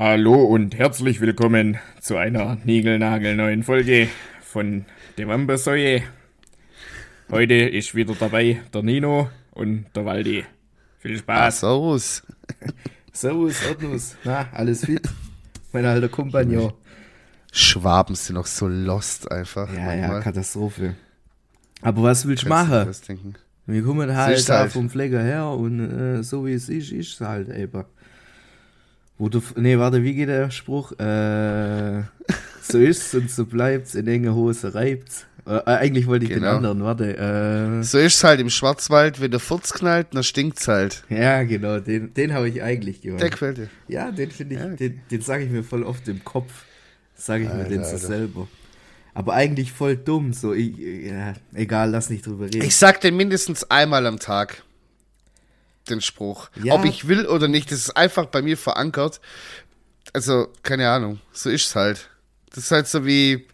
Hallo und herzlich willkommen zu einer niegelnagelneuen Folge von dem Ambersäue. Heute ist wieder dabei der Nino und der Waldi. Viel Ah, Spaß. servus. Servus, Ordnus. Na, alles fit? Mein alter Kompagnon. Schwaben sind noch so lost einfach. Ja, ja, manchmal. Katastrophe. Aber was willst du machen? Wir kommen halt da halt. vom Flecker her und äh, so wie es ist, ist es halt eben. Wo du, nee, warte, wie geht der Spruch? Äh, so ist's und so bleibt's, in enge Hose reibt's. Äh, eigentlich wollte ich den Genau. anderen, warte. Äh, So ist es halt im Schwarzwald, wenn der Furz knallt, dann stinkt's halt. ja, genau, den, den habe ich eigentlich gehört. Der gefällt dir. Ja, den finde ich, Ja, den, den sage ich mir voll oft im Kopf. Sage ich mir den so Alter. selber. Aber eigentlich voll dumm, so, ich, ja, egal, lass nicht drüber reden. Ich sag den mindestens einmal am Tag. Den Spruch. Ja. Ob ich will oder nicht, das ist einfach bei mir verankert. Also, keine Ahnung. So ist es halt. Das ist halt so wie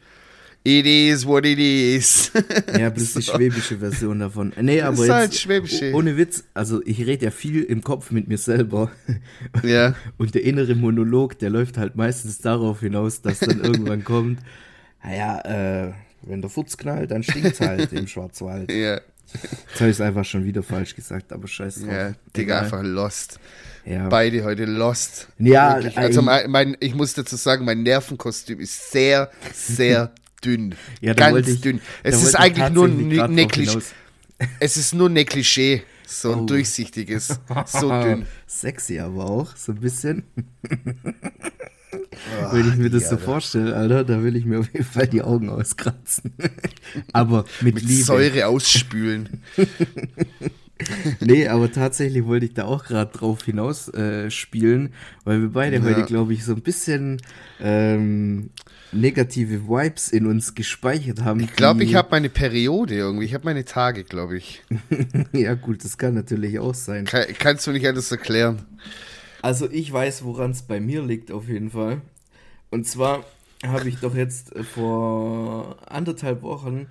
It is what it is. Ja, bloß die schwäbische Version davon. Nee, aber ist jetzt, halt schwäbische. oh- ohne Witz, also ich rede ja viel im Kopf mit mir selber. ja. Und der innere Monolog, der läuft halt meistens darauf hinaus, dass dann irgendwann kommt, naja, äh, wenn der Futz knallt, dann stinkt's halt im Schwarzwald. Ja. Jetzt habe ich es einfach schon wieder falsch gesagt, aber scheiß drauf. Ja, Digga, einfach lost. Ja. Beide heute lost. Ja, Wirklich. Also ein- mein, mein, ich muss dazu sagen, mein Nervenkostüm ist sehr, sehr dünn. Ja, Ganz ich- dünn. Es ist eigentlich nur ne, Klischee. Es ist nur ne Klischee. So ein Oh. durchsichtiges. So dünn. Sexy aber auch, so ein bisschen. Wenn ich mir das so vorstelle, Alter, da will ich mir auf jeden Fall die Augen auskratzen. aber mit, Mit Liebe. Säure ausspülen. Nee, aber tatsächlich wollte ich da auch gerade drauf hinaus äh, spielen, weil wir beide Ja. heute, glaube ich, so ein bisschen ähm, negative Vibes in uns gespeichert haben. Ich glaube, ich habe meine Periode irgendwie. Ich habe meine Tage, glaube ich. Ja, gut, das kann natürlich auch sein. Kann, kannst du nicht alles erklären? Also ich weiß, woran es bei mir liegt auf jeden Fall. Und zwar habe ich doch jetzt äh, vor anderthalb Wochen,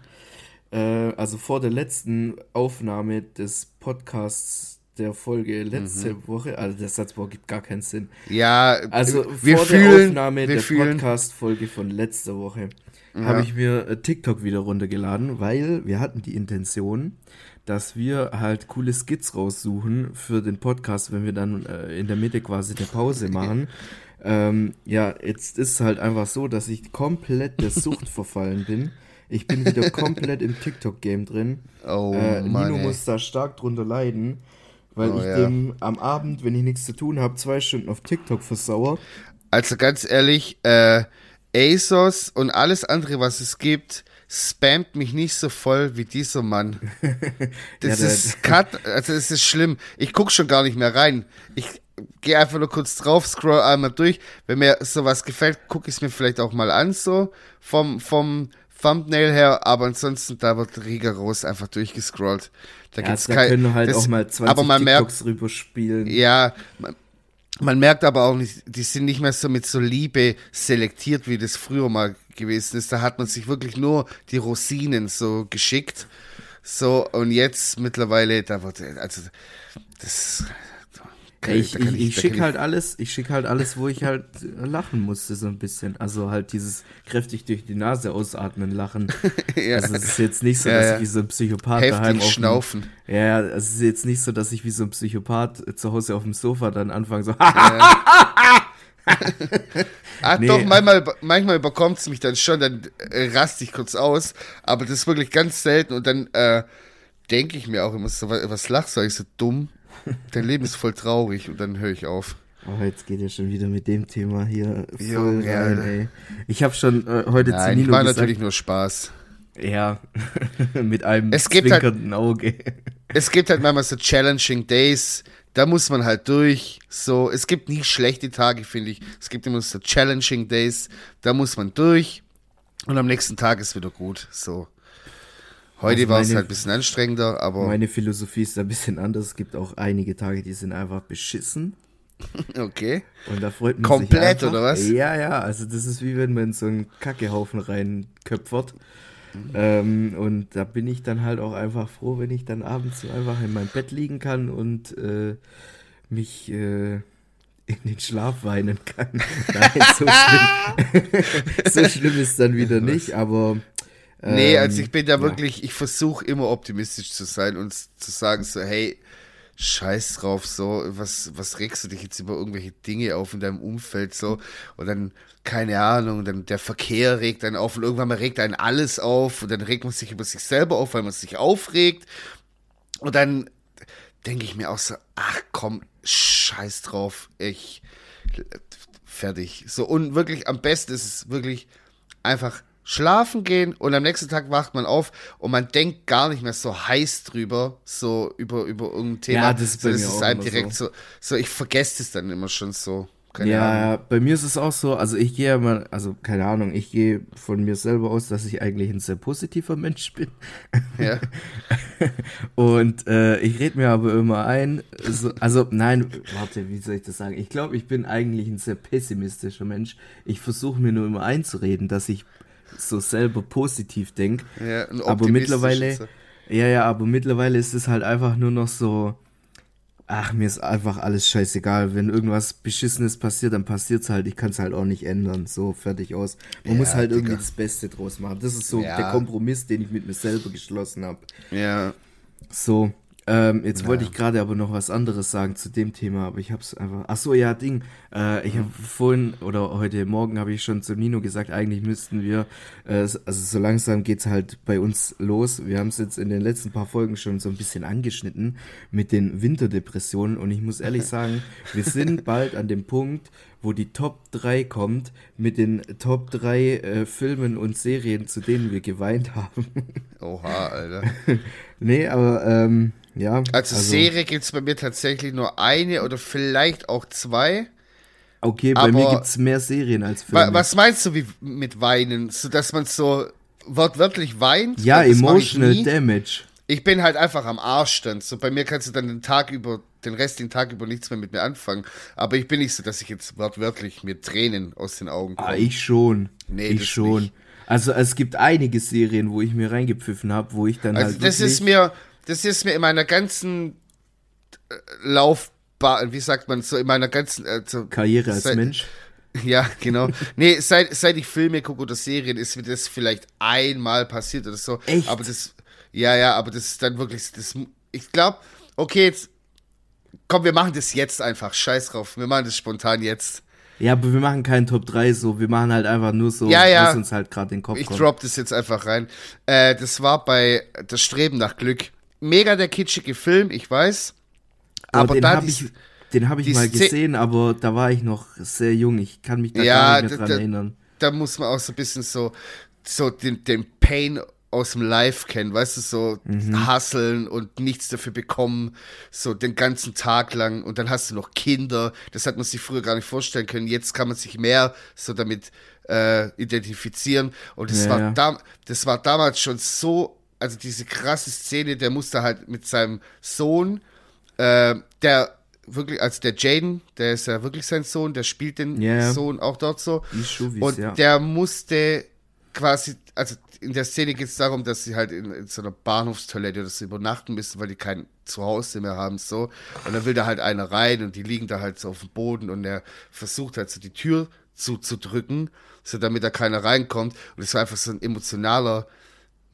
äh, also vor der letzten Aufnahme des Podcasts der Folge letzte Mhm. Woche, also der Satzbau gibt gar keinen Sinn. Ja, Also wir vor fühlen, der Aufnahme der. Podcast-Folge von letzter Woche habe ich mir äh, TikTok wieder runtergeladen, weil wir hatten die Intention, dass wir halt coole Skits raussuchen für den Podcast, wenn wir dann äh, in der Mitte quasi der Pause machen. ähm, ja, jetzt ist es halt einfach so, dass ich komplett der Sucht verfallen bin. Ich bin wieder komplett im TikTok-Game drin. Oh, Äh, Mann, Nino ey. muss da stark drunter leiden, weil Oh, ich ja. dem am Abend, wenn ich nichts zu tun habe, zwei Stunden auf TikTok versauer. Also ganz ehrlich, äh, ASOS und alles andere, was es gibt, spammt mich nicht so voll wie dieser Mann. Das Ja, ist cut, also es ist schlimm. Ich guck schon gar nicht mehr rein. Ich gehe einfach nur kurz drauf, scroll einmal durch. Wenn mir sowas gefällt, gucke ich es mir vielleicht auch mal an, so vom, vom Thumbnail her, aber ansonsten da wird rigoros einfach durchgescrollt. Da Ja, gibt's da kein, können halt das- auch mal 20 aber man merkt, TikToks rüberspielen. ja, man, man merkt aber auch nicht, die sind nicht mehr so mit so Liebe selektiert, wie das früher mal gewesen ist. Da hat man sich wirklich nur die Rosinen so geschickt. So, und jetzt mittlerweile, da wird, also, das. da ich da kann ich, ich da schicke kann halt alles, ich schicke halt alles, wo ich halt lachen musste, so ein bisschen. Also halt dieses kräftig durch die Nase ausatmen, lachen. Ja. Also es ist jetzt nicht so, Ja, dass ja. ich wie so ein Psychopath daheim heftig auf dem, schnaufen. Ja, ja, es ist jetzt nicht so, dass ich wie so ein Psychopath zu Hause auf dem Sofa dann anfange so, Ah, Nee. doch, manchmal, manchmal überkommt es mich dann schon, dann äh, raste ich kurz aus, aber das ist wirklich ganz selten und dann äh, denke ich mir auch immer so, was, lachst du eigentlich so dumm? Dein Leben ist voll traurig und dann höre ich auf. Oh, jetzt geht er schon wieder mit dem Thema hier voll Junge, rein, ey. Ich habe schon äh, heute zu Nein, Nino war gesagt, natürlich nur Spaß. ja, mit einem Es halt- zwinkernden Auge. Es gibt halt manchmal so challenging Days, da muss man halt durch. So, es gibt nie schlechte Tage, finde ich. Es gibt immer so challenging Days, da muss man durch. Und am nächsten Tag ist wieder gut. So. Heute Also war es halt ein bisschen anstrengender, aber Meine Philosophie ist ein bisschen anders. Es gibt auch einige Tage, die sind einfach beschissen. okay. Und da freut man Komplett, sich einfach. oder was? Ja, ja. Also das ist wie wenn man in so einen Kackehaufen reinköpfert. Ähm, und da bin ich dann halt auch einfach froh, wenn ich dann abends so einfach in meinem Bett liegen kann und äh, mich äh, in den Schlaf weinen kann. Nein, so schlimm, so schlimm ist dann wieder nicht, aber. Ähm, nee, also ich bin da ja. wirklich, ich versuche immer optimistisch zu sein und zu sagen so, hey, scheiß drauf, so, was, was regst du dich jetzt über irgendwelche Dinge auf in deinem Umfeld, so, und dann, keine Ahnung, dann der Verkehr regt einen auf und irgendwann mal regt einen alles auf und dann regt man sich über sich selber auf, weil man sich aufregt und dann denke ich mir auch so, ach komm, scheiß drauf, ich, fertig. So, und wirklich am besten ist es wirklich einfach schlafen gehen und am nächsten Tag wacht man auf und man denkt gar nicht mehr so heiß drüber, so über, über irgendein Thema. Ja, das ist, bei so, mir ist einem direkt so. so. so, ich vergesse es dann immer schon so. Keine ja, Ahnung. bei mir ist es auch so, also ich gehe immer, also keine Ahnung, ich gehe von mir selber aus, dass ich eigentlich ein sehr positiver Mensch bin. Ja. Und äh, ich rede mir aber immer ein, so, also nein, warte, wie soll ich das sagen? Ich glaube, ich bin eigentlich ein sehr pessimistischer Mensch. Ich versuche mir nur immer einzureden, dass ich so selber positiv denke. Ja, aber mittlerweile, ja, ja, aber mittlerweile ist es halt einfach nur noch so, ach, mir ist einfach alles scheißegal. Wenn irgendwas Beschissenes passiert, dann passiert's halt. Ich kann es halt auch nicht ändern. So, fertig aus. Man ja, muss halt Digga. irgendwie das Beste draus machen. Das ist so ja. der Kompromiss, den ich mit mir selber geschlossen habe. Ja. So, ähm, jetzt ja. wollte ich gerade aber noch was anderes sagen zu dem Thema, aber ich habe es einfach. Ach so, ja, Ding. Äh, ich habe vorhin oder heute Morgen habe ich schon zu Nino gesagt, eigentlich müssten wir, äh, also so langsam geht's halt bei uns los. Wir haben es jetzt in den letzten paar Folgen schon so ein bisschen angeschnitten mit den Winterdepressionen und ich muss ehrlich sagen, wir sind bald an dem Punkt, wo die Top 3 kommt mit den Top 3 äh, Filmen und Serien, zu denen wir geweint haben. Oha, Alter. nee, aber ähm, ja. Also, also Serie gibt es bei mir tatsächlich nur eine oder vielleicht auch zwei. Okay, bei mir gibt es mehr Serien als Filme. Was meinst du wie mit Weinen? So, dass man so wortwörtlich weint? Ja, emotional damage. Ich bin halt einfach am Arsch dann. So, bei mir kannst du dann den Tag über, den restlichen Tag über nichts mehr mit mir anfangen. Aber ich bin nicht so, dass ich jetzt wortwörtlich mit Tränen aus den Augen komme. Ah, ich schon. Nee, ich schon. Nicht. Also es gibt einige Serien, wo ich mir reingepfiffen habe, wo ich dann also halt. Das ist mir, das ist mir in meiner ganzen äh, Laufbahn, wie sagt man so, in meiner ganzen äh, so, Karriere als seit, Mensch. Ja, genau. nee, seit, seit ich Filme gucke oder Serien, ist mir das vielleicht einmal passiert oder so. Echt? Aber das, ja, ja, aber das ist dann wirklich, das, ich glaube, okay, jetzt, komm, wir machen das jetzt einfach. Scheiß drauf. Wir machen das spontan jetzt. Ja, aber wir machen keinen Top 3 so, wir machen halt einfach nur so, ja, ja. was uns halt gerade den Kopf Ich kommt. drop das jetzt einfach rein. Äh, das war bei Das Streben nach Glück mega der kitschige Film, ich weiß. Oh, aber da hab ich, den habe ich mal gesehen, aber da war ich noch sehr jung. Ich kann mich da ja, gar nicht mehr dran da, erinnern. Da muss man auch so ein bisschen so, so den, den Pain aus dem Live kennen, weißt du, so mhm. hasseln und nichts dafür bekommen, so den ganzen Tag lang und dann hast du noch Kinder, das hat man sich früher gar nicht vorstellen können, jetzt kann man sich mehr so damit äh, identifizieren und das, ja, war ja. Da, das war damals schon so also diese krasse Szene, der musste halt mit seinem Sohn, äh, der wirklich, also der Jaden, der ist ja wirklich sein Sohn, der spielt den yeah. Sohn auch dort so. Schuvis, und ja. der musste quasi, also in der Szene geht es darum, dass sie halt in, in, so einer Bahnhofstoilette oder so übernachten müssen, weil die kein Zuhause mehr haben, so. Und dann will da halt einer rein und die liegen da halt so auf dem Boden und er versucht halt so die Tür zuzudrücken, so damit da keiner reinkommt. Und es war einfach so ein emotionaler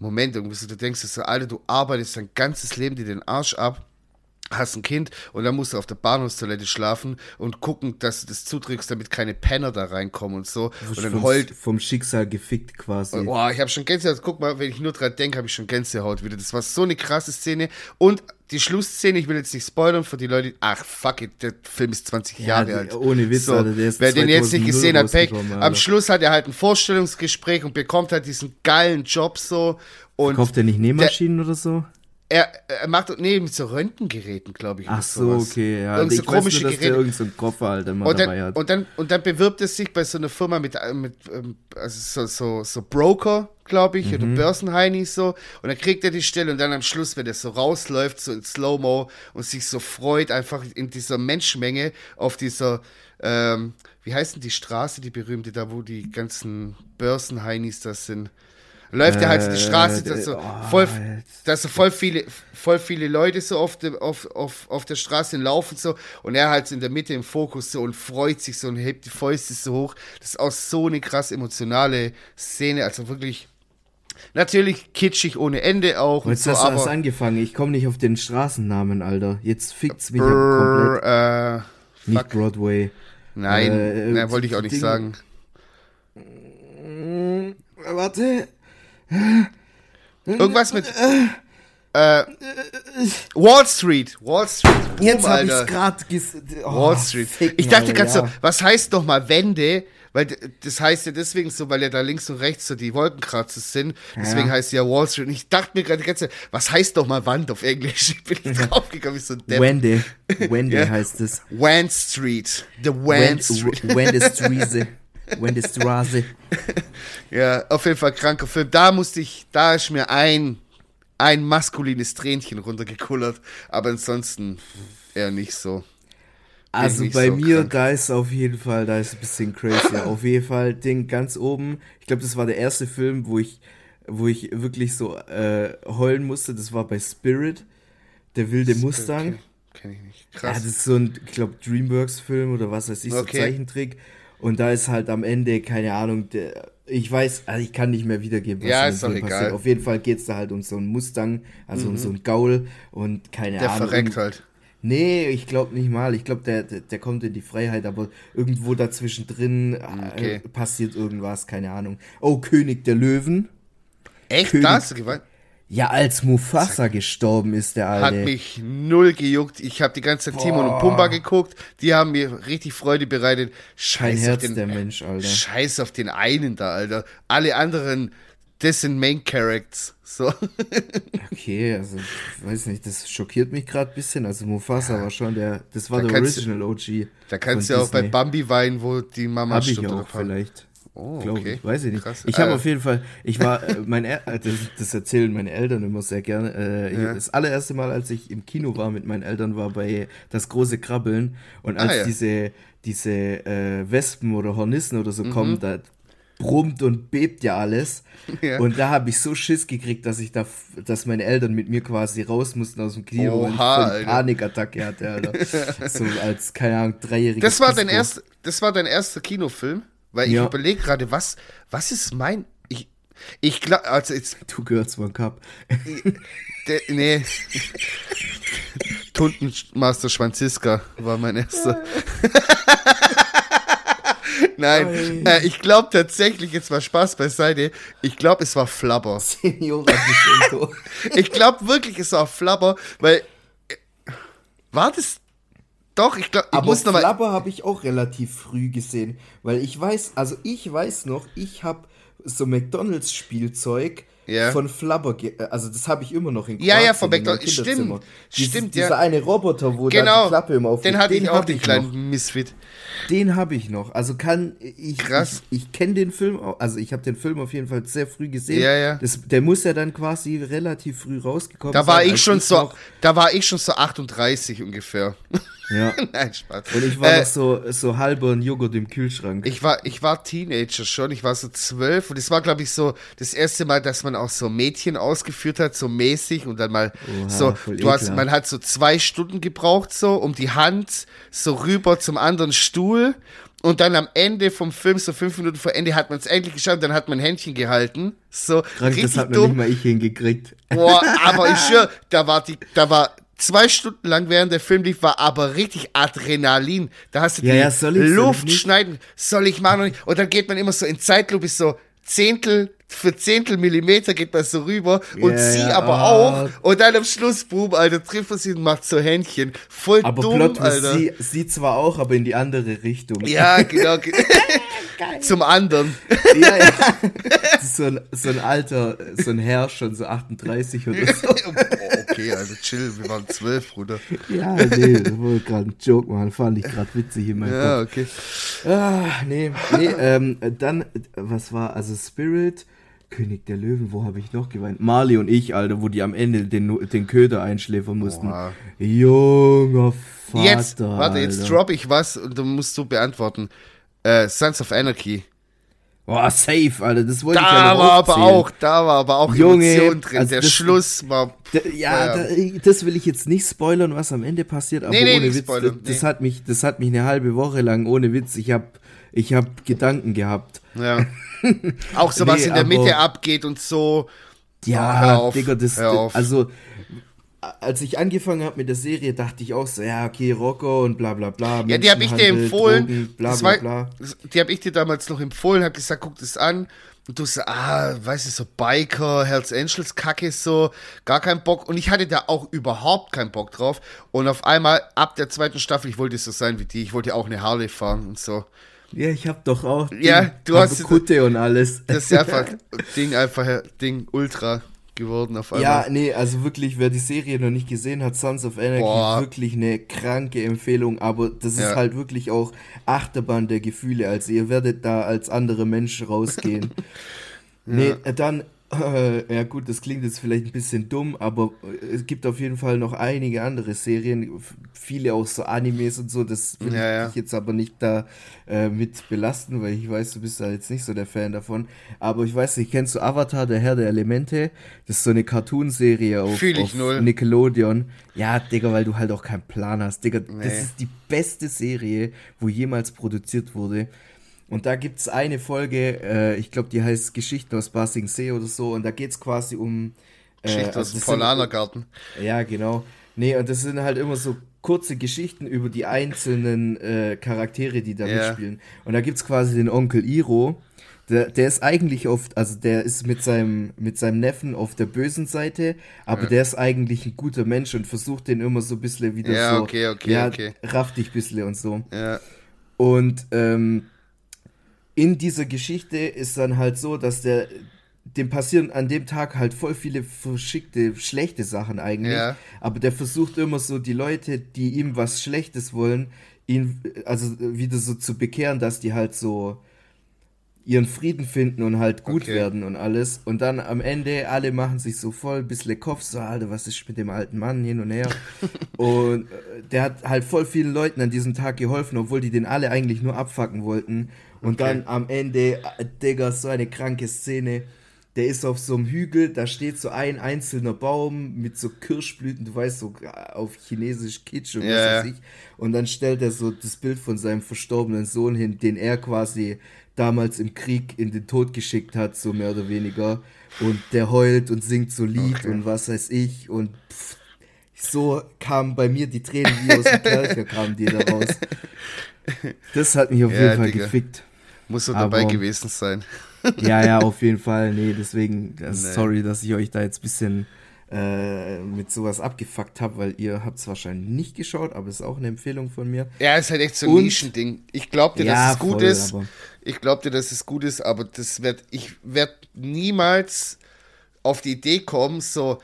Moment, du denkst, so, Alter, du arbeitest dein ganzes Leben dir den Arsch ab, hast ein Kind und dann musst du auf der Bahnhofstoilette schlafen und gucken, dass du das zudrückst, damit keine Penner da reinkommen und so. Und dann vom, heult. Vom Schicksal gefickt quasi. Boah, ich habe schon Gänsehaut. Guck mal, wenn ich nur dran denke, habe ich schon Gänsehaut wieder. Das war so eine krasse Szene. Und die Schlussszene, ich will jetzt nicht spoilern für die Leute. Ach, fuck it, der Film ist 20 ja, Jahre alt. Ohne Witz, so, Alter, der ist Wer den jetzt nicht gesehen hat, Pech. Am Schluss hat er halt ein Vorstellungsgespräch und bekommt halt diesen geilen Job so. Und Kauft er nicht Nähmaschinen oder so? Er, er macht, nee, mit so Röntgengeräten, glaube ich. Ach so, sowas. okay, ja. Irgend so komische nur, dass Geräte. irgend so einen Koffer halt immer und dann, dabei hat. Und dann, und dann bewirbt er sich bei so einer Firma mit, äh, mit ähm, also so, so, so Broker, glaube ich, mhm. oder Börsenheinis so. Und dann kriegt er die Stelle und dann am Schluss, wenn er so rausläuft, so in Slow-Mo und sich so freut, einfach in dieser Menschenmenge auf dieser, ähm, wie heißt denn die Straße, die berühmte, da wo die ganzen Börsenheinis das sind? Läuft er halt die Straße, Äh, da so oh, voll, jetzt. da so voll viele, voll viele Leute so auf, der auf, auf, auf der Straße laufen so und er halt so in der Mitte im Fokus so und freut sich so und hebt die Fäuste so hoch. Das ist auch so eine krass emotionale Szene, also wirklich, natürlich kitschig ohne Ende auch und Jetzt so, hast du was angefangen. Ich komme nicht auf den Straßennamen, Alter. Jetzt fickt's mich komplett. brr, äh, Nicht. Broadway. Nein, Äh, wollte ich auch nicht Ding- sagen. Äh, Warte. Irgendwas mit äh, Wall Street. Wall Street. Boom, Jetzt habe ich's gerade. Oh, Wall Street. Ich dachte ganz ja. so, was heißt noch mal Wende? Weil das heißt ja deswegen so, weil ja da links und rechts so die Wolkenkratzer sind. Deswegen Ja. heißt ja Wall Street. Und ich dachte mir gerade die ganze Zeit, was heißt doch mal Wand auf Englisch? Ich bin nicht draufgekommen, wie so Depp. Wendy. Wendy Ja. heißt es. Wan Street. The Wan Street. Wendy Straße. Wendy Straße. Ja, auf jeden Fall kranker Film. Da musste ich, da ist mir ein, ein maskulines Tränchen runtergekullert. Aber ansonsten eher nicht so. Also nicht bei so mir, krank. da ist auf jeden Fall, da ist ein bisschen crazy. auf jeden Fall Ding ganz oben. Ich glaube, das war der erste Film, wo ich, wo ich wirklich so äh, heulen musste. Das war bei Spirit, der wilde Mustang. Kenn ich nicht. Ja, Krass. das ist so ein, ich glaube, Dreamworks-Film oder was weiß ich, so Okay. Zeichentrick. Und da ist halt am Ende, keine Ahnung, der, ich weiß, also ich kann nicht mehr wiedergeben, was Ja, ist doch egal. Auf jeden Fall geht's da halt um so einen Mustang, also um so einen Gaul und keine Der Ahnung. verreckt halt. Nee, ich glaube nicht mal. Ich glaube, der, der, der kommt in die Freiheit, aber irgendwo dazwischen drin Okay. äh, passiert irgendwas, keine Ahnung. Oh, König der Löwen. Echt? König- Da hast du geweint? Ja, als Mufasa gestorben ist, der Hat Alte. mich null gejuckt. Ich habe die ganze Zeit Timon und Pumba geguckt. Die haben mir richtig Freude bereitet. Kein Scheiß auf Herz, den, der Mensch, Alter. Scheiß auf den einen da, Alter. Alle anderen, das sind Main Characters. So. Okay, also, ich weiß nicht, das schockiert mich gerade ein bisschen. Also, Mufasa war schon der, das war Da der Original OG. Da kannst du ja auch bei. Bambi weinen, wo die Mama Hab ich stirbt oder auch vielleicht. Oh, Glaub okay. ich, weiß ich nicht. Krass. Ich habe Äh, auf jeden Fall, ich war, äh, mein, äh, das, das erzählen meine Eltern immer sehr gerne. Äh, Ja. Das allererste Mal, als ich im Kino war mit meinen Eltern, war bei Das große Krabbeln. Und als Ah, ja. diese, diese äh, Wespen oder Hornissen oder Mhm. so kommen, da brummt und bebt ja alles. Ja. Und da habe ich so Schiss gekriegt, dass ich da, dass meine Eltern mit mir quasi raus mussten aus dem weil ich voll die Alter. Panikattacke hatte, Alter. so als, keine Ahnung, dreijähriges Das war dein Pisco. erst, das war dein erster Kinofilm, weil ich Ja. überlege gerade, was, was ist mein, ich, ich glaube, also jetzt, Two Girls, One Cup. der, nee, Tuntenmaster Schwanziska war mein erster. Nein, äh, ich glaube tatsächlich, jetzt mal Spaß beiseite, ich glaube, es war Flabber. Senora. Ich glaube wirklich, es war Flabber, weil, äh, war das, doch, ich glaube, ich Aber muss nochmal, Flabber habe ich auch relativ früh gesehen, weil ich weiß, also ich weiß noch, ich habe so McDonalds Spielzeug Ja. von Flabber, ge- äh, also das habe ich immer noch in Ja, ja, Kroatien von McDonald's, stimmt, Dies- stimmt, Dieser ja. eine Roboter, wo da genau, die Klappe immer auf den hatte ich auch, den noch. kleinen Misfit. Den habe ich noch. Also kann ich Krass. ich, ich kenne den Film also ich habe den Film auf jeden Fall sehr früh gesehen. Ja, ja. Das, der muss ja dann quasi relativ früh rausgekommen Da war sein, ich schon so, noch- da war ich schon so 38 ungefähr. Ja. Nein, Spaß. Und ich war Äh, noch so so halber ein Joghurt im Kühlschrank. Ich war, ich war Teenager schon, ich war so zwölf und es war, glaube ich, so das erste Mal, dass man auch so Mädchen ausgeführt hat, so mäßig und dann mal Oha, so, du hast, man hat so zwei Stunden gebraucht, so, um die Hand so rüber zum anderen Stuhl und dann am Ende vom Film, so fünf Minuten vor Ende, hat man es endlich geschafft, dann hat man ein Händchen gehalten, so, Krank, richtig das hat noch dumm. nicht mal ich hingekriegt. Boah, aber ich schwör, da war die, da war zwei Stunden lang während der Film lief, war aber richtig Adrenalin. Da hast du Ja, die ja, soll ich, soll ich Luft nicht? schneiden. Soll ich machen? Und dann geht man immer so in Zeitlupe so Zehntel für Zehntel Millimeter geht man so rüber und Ja, sie aber ah. auch. Und dann am Schluss, boom, Alter, trifft man sie und macht so Händchen. Voll Aber dumm, Plot Alter. sie, sie zwar auch, aber in die andere Richtung. Ja, genau. Zum anderen. ja, ja. So ein, so ein alter, so ein Herr, schon so 38 oder so. Okay, also chill, wir waren zwölf, Bruder. Ja, nee, das wollte gerade ein Joke machen, fand ich gerade witzig in meinem Ja, Kopf. okay. Ah, nee, nee, ähm, dann, was war, also Spirit, König der Löwen, wo habe ich noch geweint? Marley und ich, Alter, wo die am Ende den, den Köder einschläfern mussten. Oha. Junger Vater, Jetzt, warte, jetzt Alter. drop ich was und dann musst du beantworten. Äh, Sons of Anarchy. Boah, safe, Alter, das wollte da ich ja noch war aber auch, da war aber auch Junge, Emotion drin. also der das- Schluss war. Ja, Ja. Da, das will ich jetzt nicht spoilern, was am Ende passiert, aber Nee, nee, ohne Witz, spoilern, das, nee. hat mich, das hat mich eine halbe Woche lang ohne Witz. Ich hab, ich hab Gedanken gehabt. Ja. auch so was in der Mitte abgeht und so. Ja, hör auf, Digga, das, also als ich angefangen habe mit der Serie, dachte ich auch so, ja, okay, Rocco und bla bla bla. Ja, die habe ich dir empfohlen. Drogen, bla bla war, bla. Die habe ich dir damals noch empfohlen, habe gesagt, guck das an. Und du so, ah, weißt du, so Biker, Hells Angels, Kacke, so, gar keinen Bock. Und ich hatte da auch überhaupt keinen Bock drauf. Und auf einmal, ab der zweiten Staffel, ich wollte so sein wie die, ich wollte auch eine Harley fahren und so. Ja, ich hab doch auch Ja, du hast- Kutte und alles. Das ist einfach Ding, einfach Ding Ultra geworden auf einmal. Ja, nee, also wirklich, wer die Serie noch nicht gesehen hat, Sons of Anarchy, Boah. wirklich eine kranke Empfehlung, aber das ist Ja. halt wirklich auch Achterbahn der Gefühle, also ihr werdet da als andere Menschen rausgehen. Nee, äh, dann, äh, ja gut, das klingt jetzt vielleicht ein bisschen dumm, aber äh, es gibt auf jeden Fall noch einige andere Serien, viele auch so Animes und so, das will Ja, ich ja. dich jetzt aber nicht da äh, mit belasten, weil ich weiß, du bist da jetzt nicht so der Fan davon. Aber ich weiß nicht, kennst du Avatar, der Herr der Elemente? Das ist so eine Cartoon-Serie auf, ich auf. Nickelodeon. Ja, Digga, weil du halt auch keinen Plan hast. Digga, Nee. das ist die beste Serie, wo jemals produziert wurde. Und da gibt's eine Folge, äh, ich glaube, die heißt Geschichten aus Basing See oder so. Und da geht's quasi um. Äh, Geschichte aus also dem das sind- Paulanergarten. ja, genau. Nee, und das sind halt immer so kurze Geschichten über die einzelnen äh, Charaktere, die da Ja. mitspielen. Und da gibt's quasi den Onkel Iro. Der, der ist eigentlich oft, also der ist mit seinem, mit seinem Neffen auf der bösen Seite, aber der ist eigentlich ein guter Mensch und versucht den immer so ein bisschen wieder Ja, so, okay, okay, ja, okay. raff dich ein bisschen und so. Ja. Und ähm, in dieser Geschichte ist dann halt so, dass der dem passieren an dem Tag halt voll viele verschickte, schlechte Sachen eigentlich. Ja. Aber der versucht immer so die Leute, die ihm was Schlechtes wollen, ihn also wieder so zu bekehren, dass die halt so ihren Frieden finden und halt gut Okay. werden und alles. Und dann am Ende, alle machen sich so voll bisschen Kopf, so, Alter, was ist mit dem alten Mann hin und her? und äh, der hat halt voll vielen Leuten an diesem Tag geholfen, obwohl die den alle eigentlich nur abfacken wollten. Und Okay. dann am Ende, äh, Digga, so eine kranke Szene. Der ist auf so einem Hügel, da steht so ein einzelner Baum mit so Kirschblüten, du weißt, so äh, auf Chinesisch Kitsch und Ja, was weiß ich. Und dann stellt er so das Bild von seinem verstorbenen Sohn hin, den er quasi damals im Krieg in den Tod geschickt hat, so mehr oder weniger. Und der heult und singt so Lied Okay. und was weiß ich. Und pff, so kamen bei mir die Tränen wie aus dem Kercher kamen die da raus. Das hat mich auf Ja, jeden Fall Digga. gefickt. Muss so dabei gewesen sein. Ja, ja, auf jeden Fall. Nee, deswegen, äh, Nee. sorry, dass ich euch da jetzt ein bisschen äh, mit sowas abgefuckt habe, weil ihr habt es wahrscheinlich nicht geschaut, aber es ist auch eine Empfehlung von mir. Ja, ist halt echt so ein Und- Nischending. Ich glaub dir, Ja, dass es gut voll, ist. Ich glaub dir, dass es gut ist, aber das wird, ich werde niemals auf die Idee kommen, so,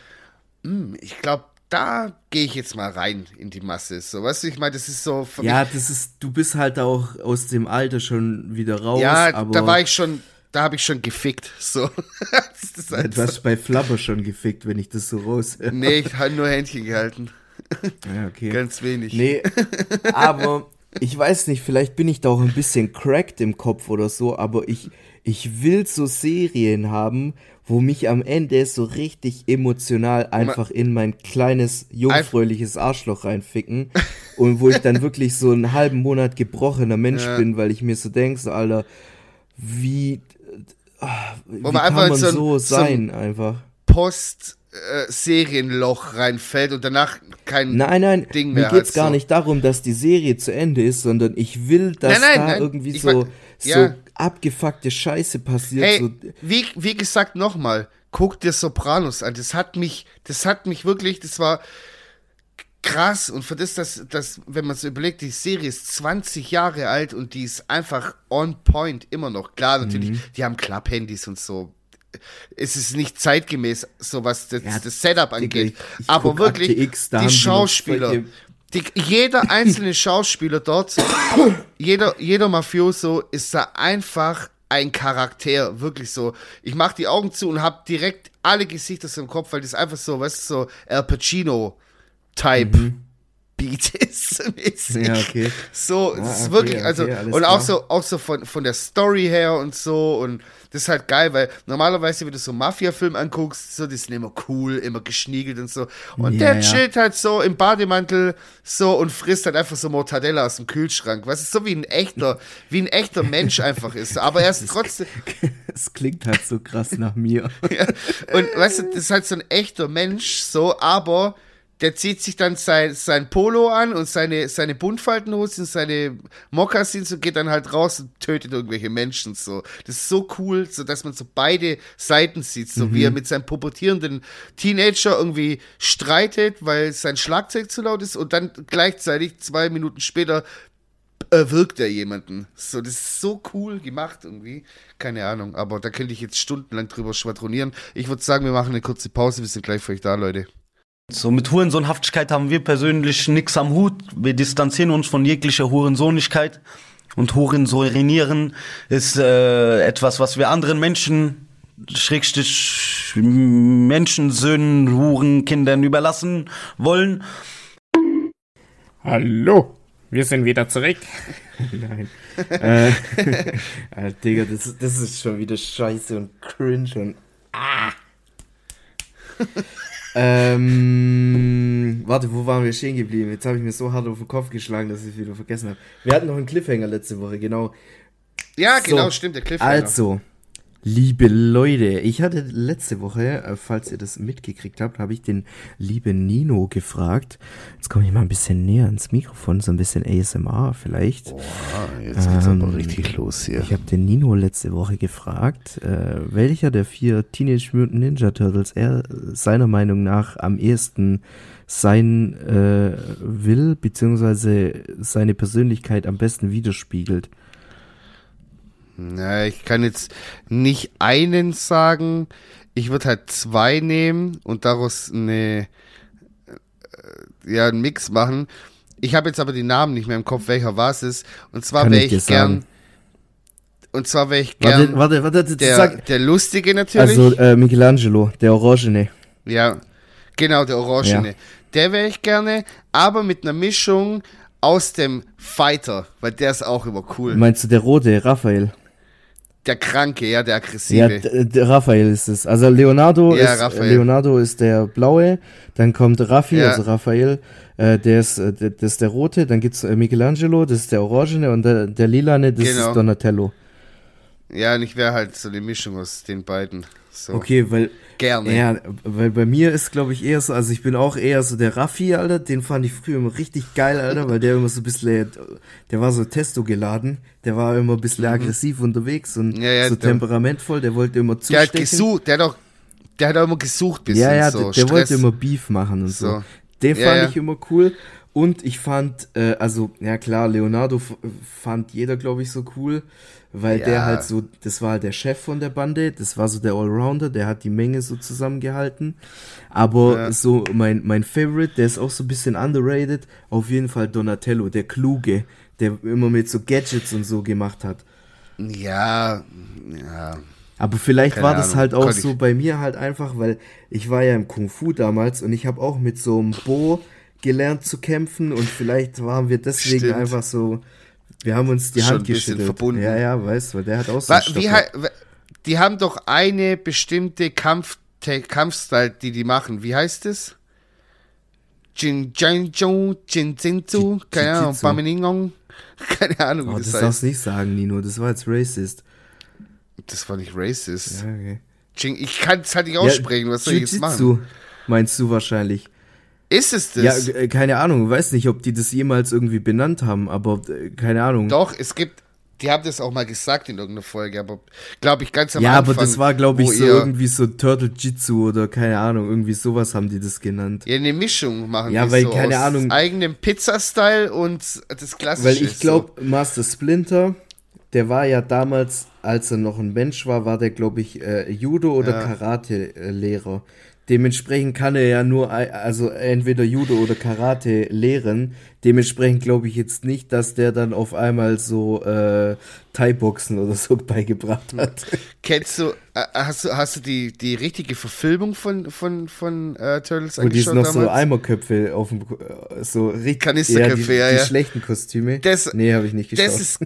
hm, ich glaube, da gehe ich jetzt mal rein in die Masse. So, weißt du, ich meine, das ist so Ja, das ist, du bist halt auch aus dem Alter schon wieder raus, Ja, aber da war ich schon, da habe ich schon gefickt. So. das halt du hast bei Flubber schon gefickt, wenn ich das so raus. nee, ich habe nur Händchen gehalten. Ja, okay. Ganz wenig. Nee, aber ich weiß nicht, vielleicht bin ich da auch ein bisschen cracked im Kopf oder so, aber ich, ich will so Serien haben, wo mich am Ende so richtig emotional einfach in mein kleines, jungfräuliches Arschloch reinficken und wo ich dann wirklich so einen halben Monat gebrochener Mensch Ja. bin, weil ich mir so denke, so, Alter, wie, wie kann einfach man in so ein- so so ein- einfach. Post-Serienloch reinfällt und danach kein Nein, nein, Ding mir mehr geht's hat, gar so. nicht darum, dass die Serie zu Ende ist, sondern ich will, dass Nein, nein, da nein, irgendwie so, mein- ja. so abgefuckte Scheiße passiert. Hey, so, wie, wie gesagt, nochmal, guck dir Sopranos an. Das hat mich, das hat mich wirklich, das war krass. Und für das, dass, dass, wenn man so überlegt, die Serie ist 20 Jahre alt und die ist einfach on point immer noch. Klar, natürlich, Mhm. die haben Klapphandys und so. Es ist nicht zeitgemäß, so was das, Ja, das Setup angeht. ich- ich Aber wirklich, X, die Schauspieler, die, jeder einzelne Schauspieler dort, jeder, jeder Mafioso ist da einfach ein Charakter, wirklich so. Ich mach die Augen zu und hab direkt alle Gesichter so im Kopf, weil das einfach so, weißt du, so Al Pacino-Type. Beat ist. Ja, okay. So, Ah, es ist wirklich, also, okay, und klar. auch so, auch so von, von der Story her und so, und das ist halt geil, weil normalerweise, wenn du so Mafia-Film anguckst, so, die sind immer cool, immer geschniegelt und so, und Ja, der ja. chillt halt so im Bademantel, so, und frisst halt einfach so Mortadella aus dem Kühlschrank, was ist so wie ein echter, wie ein echter Mensch einfach ist, aber er ist trotzdem, Es klingt halt so krass nach mir. ja. Und weißt du, das ist halt so ein echter Mensch, so, aber der zieht sich dann sein, sein Polo an und seine, seine Buntfaltenhose und seine Mokassins und geht dann halt raus und tötet irgendwelche Menschen, so. Das ist so cool, so dass man so beide Seiten sieht, so wie er mit seinem pubertierenden Teenager irgendwie streitet, weil sein Schlagzeug zu laut ist und dann gleichzeitig zwei Minuten später erwirkt er jemanden. So, das ist so cool gemacht irgendwie. Keine Ahnung, aber da könnte ich jetzt stundenlang drüber schwadronieren. Ich würde sagen, wir machen eine kurze Pause. Wir sind gleich für euch da, Leute. So, mit Hurensohnhaftigkeit haben wir persönlich nix am Hut. Wir distanzieren uns von jeglicher Hurensohnigkeit. Und Hurensohnieren ist äh, etwas, was wir anderen Menschen, Schrägstrich Menschensöhnen, Hurenkindern überlassen wollen. Hallo, wir sind wieder zurück. Nein. äh, Alter, Digga, das, ist- das ist schon wieder scheiße und cringe und. Ah! Ähm, warte, wo waren wir stehen geblieben? Jetzt habe ich mir so hart auf den Kopf geschlagen, dass ich es wieder vergessen habe. Wir hatten noch einen Cliffhanger letzte Woche, genau. Ja, So, genau, stimmt, der Cliffhanger. Also, liebe Leute, ich hatte letzte Woche, äh, falls ihr das mitgekriegt habt, habe ich den lieben Nino gefragt. Jetzt komme ich mal ein bisschen näher ans Mikrofon, so ein bisschen ASMR vielleicht. Ah, jetzt geht's Ähm, aber richtig los hier. Ich habe den Nino letzte Woche gefragt, äh, welcher der vier Teenage Mutant Ninja Turtles er seiner Meinung nach am ehesten sein äh, will, beziehungsweise seine Persönlichkeit am besten widerspiegelt. Na, ich kann jetzt nicht einen sagen. Ich würde halt zwei nehmen und daraus eine, äh, ja, einen Mix machen. Ich habe jetzt aber die Namen nicht mehr im Kopf, welcher was ist. Und zwar wäre ich ich gern, sagen. und zwar wäre ich gern Warte, warte, warte, der, sag, der Lustige natürlich. also äh, Michelangelo, der Orangene. Ja, genau, der Orangene. Ja. Der wäre ich gerne, aber mit einer Mischung aus dem Fighter, weil der ist auch immer cool. Meinst du der rote, Raphael? Der Kranke, ja, der Ja, Aggressive. der Raphael ist es. Also Leonardo Ja, ist Raphael. Leonardo ist der blaue, dann kommt Raffi, Ja. also Raphael, äh, der ist äh, der, das ist der rote, dann gibt's äh, Michelangelo, das ist der orangene und der, der lilane, das Genau. ist Donatello. ja, und ich wäre halt so eine Mischung aus den beiden. So, Okay, weil gerne. ja, weil bei mir ist glaube ich eher so, also ich bin auch eher so der Raffi, Alter, den fand ich früher immer richtig geil, Alter, weil der immer so ein bisschen der war so Testo geladen, der war immer ein bisschen aggressiv unterwegs und Mhm. Ja, ja, so der- temperamentvoll, der wollte immer Der hat gesucht, der hat auch, der hat auch immer gesucht bisschen Ja, ja, so. der, der wollte immer Beef machen und so. So. Den Ja, fand ich immer cool. Und ich fand, äh, also, ja klar, Leonardo fand jeder, glaube ich, so cool, weil der Ja. halt so, das war halt der Chef von der Bande, das war so der Allrounder, der hat die Menge so zusammengehalten. Aber Ja. so mein, mein Favorite, der ist auch so ein bisschen underrated, auf jeden Fall Donatello, der Kluge, der immer mit so Gadgets und so gemacht hat. Ja, ja. Aber vielleicht Keine war das Ahnung, halt auch konnte ich- so bei mir halt einfach, weil ich war ja im Kung Fu damals und ich habe auch mit so einem Bo gelernt zu kämpfen und vielleicht waren wir deswegen Stimmt. einfach so, wir haben uns die Schon Hand ein bisschen geschüttelt. verbunden. Ja, ja, weißt du, weil der hat auch so Wa- einen wie, die haben doch eine bestimmte Kampf Kampfstyle, die die machen. Wie heißt es? Jin Janjo, Jin Zinzu, keine Ahnung. Baminingong, keine Ahnung, Oh, wie das das darfst heißt. du nicht sagen, Nino, das war jetzt racist. Das war nicht racist. Ja, okay. Jin, ich kann es halt nicht aussprechen, was soll ich jetzt machen? Meinst du wahrscheinlich. Ist es das? Ja, äh, keine Ahnung, weiß nicht, ob die das jemals irgendwie benannt haben, aber äh, keine Ahnung. Doch, es gibt, die haben das auch mal gesagt in irgendeiner Folge, aber glaube ich ganz am ja, Anfang. aber das war, glaube ich, so irgendwie so Turtle Jitsu oder keine Ahnung, irgendwie sowas haben die das genannt. Ja, eine Mischung machen Ja, die weil, so keine aus Ahnung- eigenem Pizza-Style und das klassische. Weil ich glaube, Master Splinter, der war ja damals, als er noch ein Mensch war, war der, glaube ich, äh, Judo- oder Ja. Karate-Lehrer. Dementsprechend kann er ja nur, also entweder Judo oder Karate lehren. Dementsprechend glaube ich jetzt nicht, dass der dann auf einmal so äh, Thai-Boxen oder so beigebracht hat. Kennst du, äh, hast du, hast du die, die richtige Verfilmung von, von, von äh, Turtles Und die ist noch so damals? Eimerköpfe auf dem, äh, so richtig. Kanisterköpfe, ja, die, ja. Die schlechten Kostüme. Das- nee, habe ich nicht geschaut. Das ist,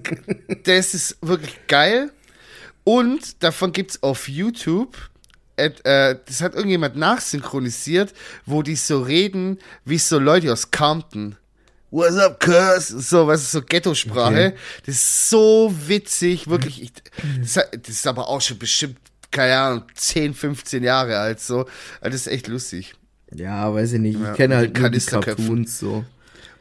das ist wirklich geil. Und davon gibt's auf YouTube, äh, das hat irgendjemand nachsynchronisiert, wo die so reden, wie so Leute aus Compton. What's up, cuz? So, was ist so Ghetto-Sprache. Okay. Das ist so witzig, wirklich. Ich, das, das ist aber auch schon bestimmt, keine Ahnung, 10, 15 Jahre alt, so. Das ist echt lustig. ja, weiß ich nicht. Ja, ich kenne mit halt nur die. Cartoons so.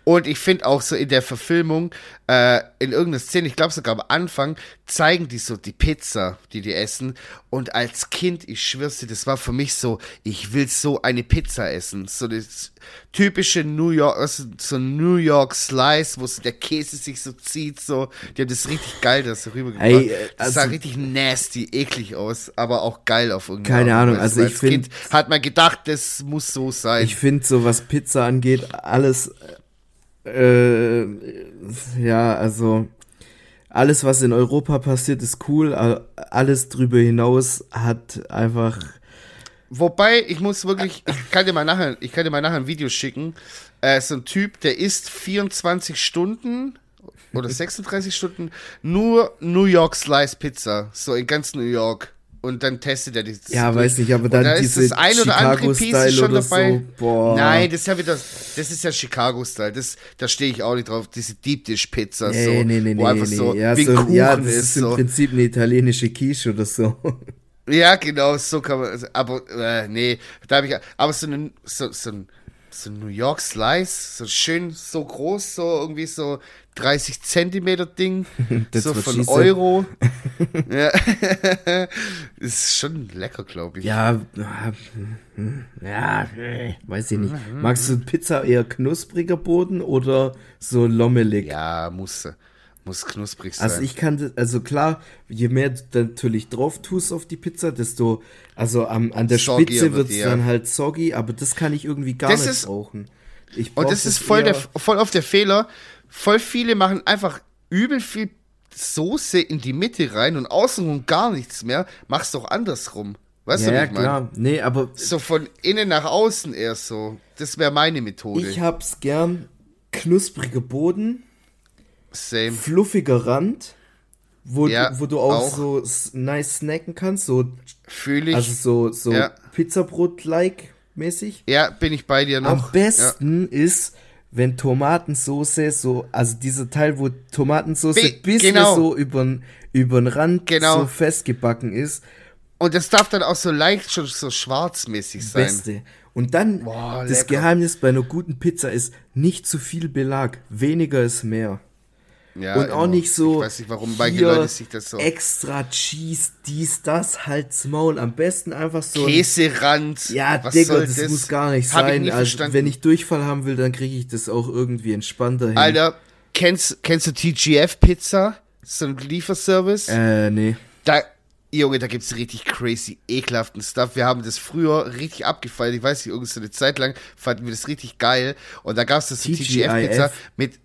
Und ich finde auch so in der Verfilmung, äh, in irgendeiner Szene, ich glaube sogar am Anfang, zeigen die so die Pizza, die die essen. Und als Kind, ich schwör's dir, das war für mich so, ich will so eine Pizza essen. So das typische New York, also so New York Slice, wo so der Käse sich so zieht, so. Die haben das richtig geil das so rübergebracht. Ey, äh, das sah also- richtig nasty, eklig aus, aber auch geil auf irgendeine Keine Ahnung, Weise. also ich als find- Kind hat man gedacht, das muss so sein. Ich finde, so was Pizza angeht, alles, äh, ja, also, alles, was in Europa passiert, ist cool, alles drüber hinaus hat einfach, Wobei, ich muss wirklich, ich kann dir mal nachher, ich kann dir mal nachher ein Video schicken. Äh, so ein Typ, der isst 24 Stunden oder 36 Stunden nur New York Slice Pizza, so in ganz New York. Und dann testet er die. ja, weiß nicht, aber Und dann da ist diese das ein oder andere Piece schon dabei. so. Nein, das ist ja wieder, das ist ja Chicago-Style. Das, da stehe ich auch nicht drauf. Diese Deep Dish Pizza, Nee, so, nee, nee, wo nee, einfach so ja, wie so, Kuchen ja, das ist, ist im so. Prinzip eine italienische Quiche oder so. Ja, genau, so kann man. Aber äh, nee, da habe ich. Aber so, einen, so, so ein so ein New York Slice, so schön, so groß, so irgendwie so 30 Zentimeter Ding, so von. Euro. ja. ist schon lecker, glaube ich. Ja, hm, ja, äh, weiß ich nicht. Magst du Pizza eher knuspriger Boden oder so lommelig? Ja, muss, muss knusprig sein. Also ich kann, das- also klar, je mehr du natürlich drauf tust auf die Pizza, desto, also am, an der Soggier Spitze wird es die, dann ja. halt soggy, aber das kann ich irgendwie gar Das nicht ist- brauchen. Ich Und brauch das ist voll, der, voll auf der Fehler. Voll viele machen einfach übel viel Soße in die Mitte rein und außenrum gar nichts mehr. Mach's doch andersrum. Weißt Ja, du, ja wie ich meine? klar. Nee, aber So von innen nach außen eher so. Das wäre meine Methode. ich hab's gern knuspriger Boden, Same. fluffiger Rand, wo, Ja, du, wo du auch, auch. so nice snacken kannst, so, Fühle ich. also so, so Ja. Pizzabrot-like mäßig. ja, bin ich bei dir noch. Am besten ist, wenn Tomatensoße so, also dieser Teil, wo Tomatensoße Be- bis genau. so übern, übern Rand Genau. so festgebacken ist. Und das darf dann auch so leicht schon so schwarzmäßig sein. beste. Und dann, Boah, das lecker. Geheimnis bei einer guten Pizza ist, nicht zu viel Belag, weniger ist mehr. Ja, und auch immer. nicht so, Ich weiß nicht, warum hier Leute sich das so. extra Cheese, dies, das, halt's Maul. Am besten einfach so Käserand. Ja, was Digga, soll das, muss gar nicht Hab ich sein. nie Also, verstanden. wenn ich Durchfall haben will, dann kriege ich das auch irgendwie entspannter hin. Alter, kennst, kennst du TGF Pizza? So ein Lieferservice? Äh, nee. Da, Junge, da gibt's richtig crazy, ekelhaften Stuff. Wir haben das früher richtig abgefeiert. Ich weiß nicht, irgendwie so eine Zeit lang fanden wir das richtig geil. Und da gab's das? TGF-Pizza mit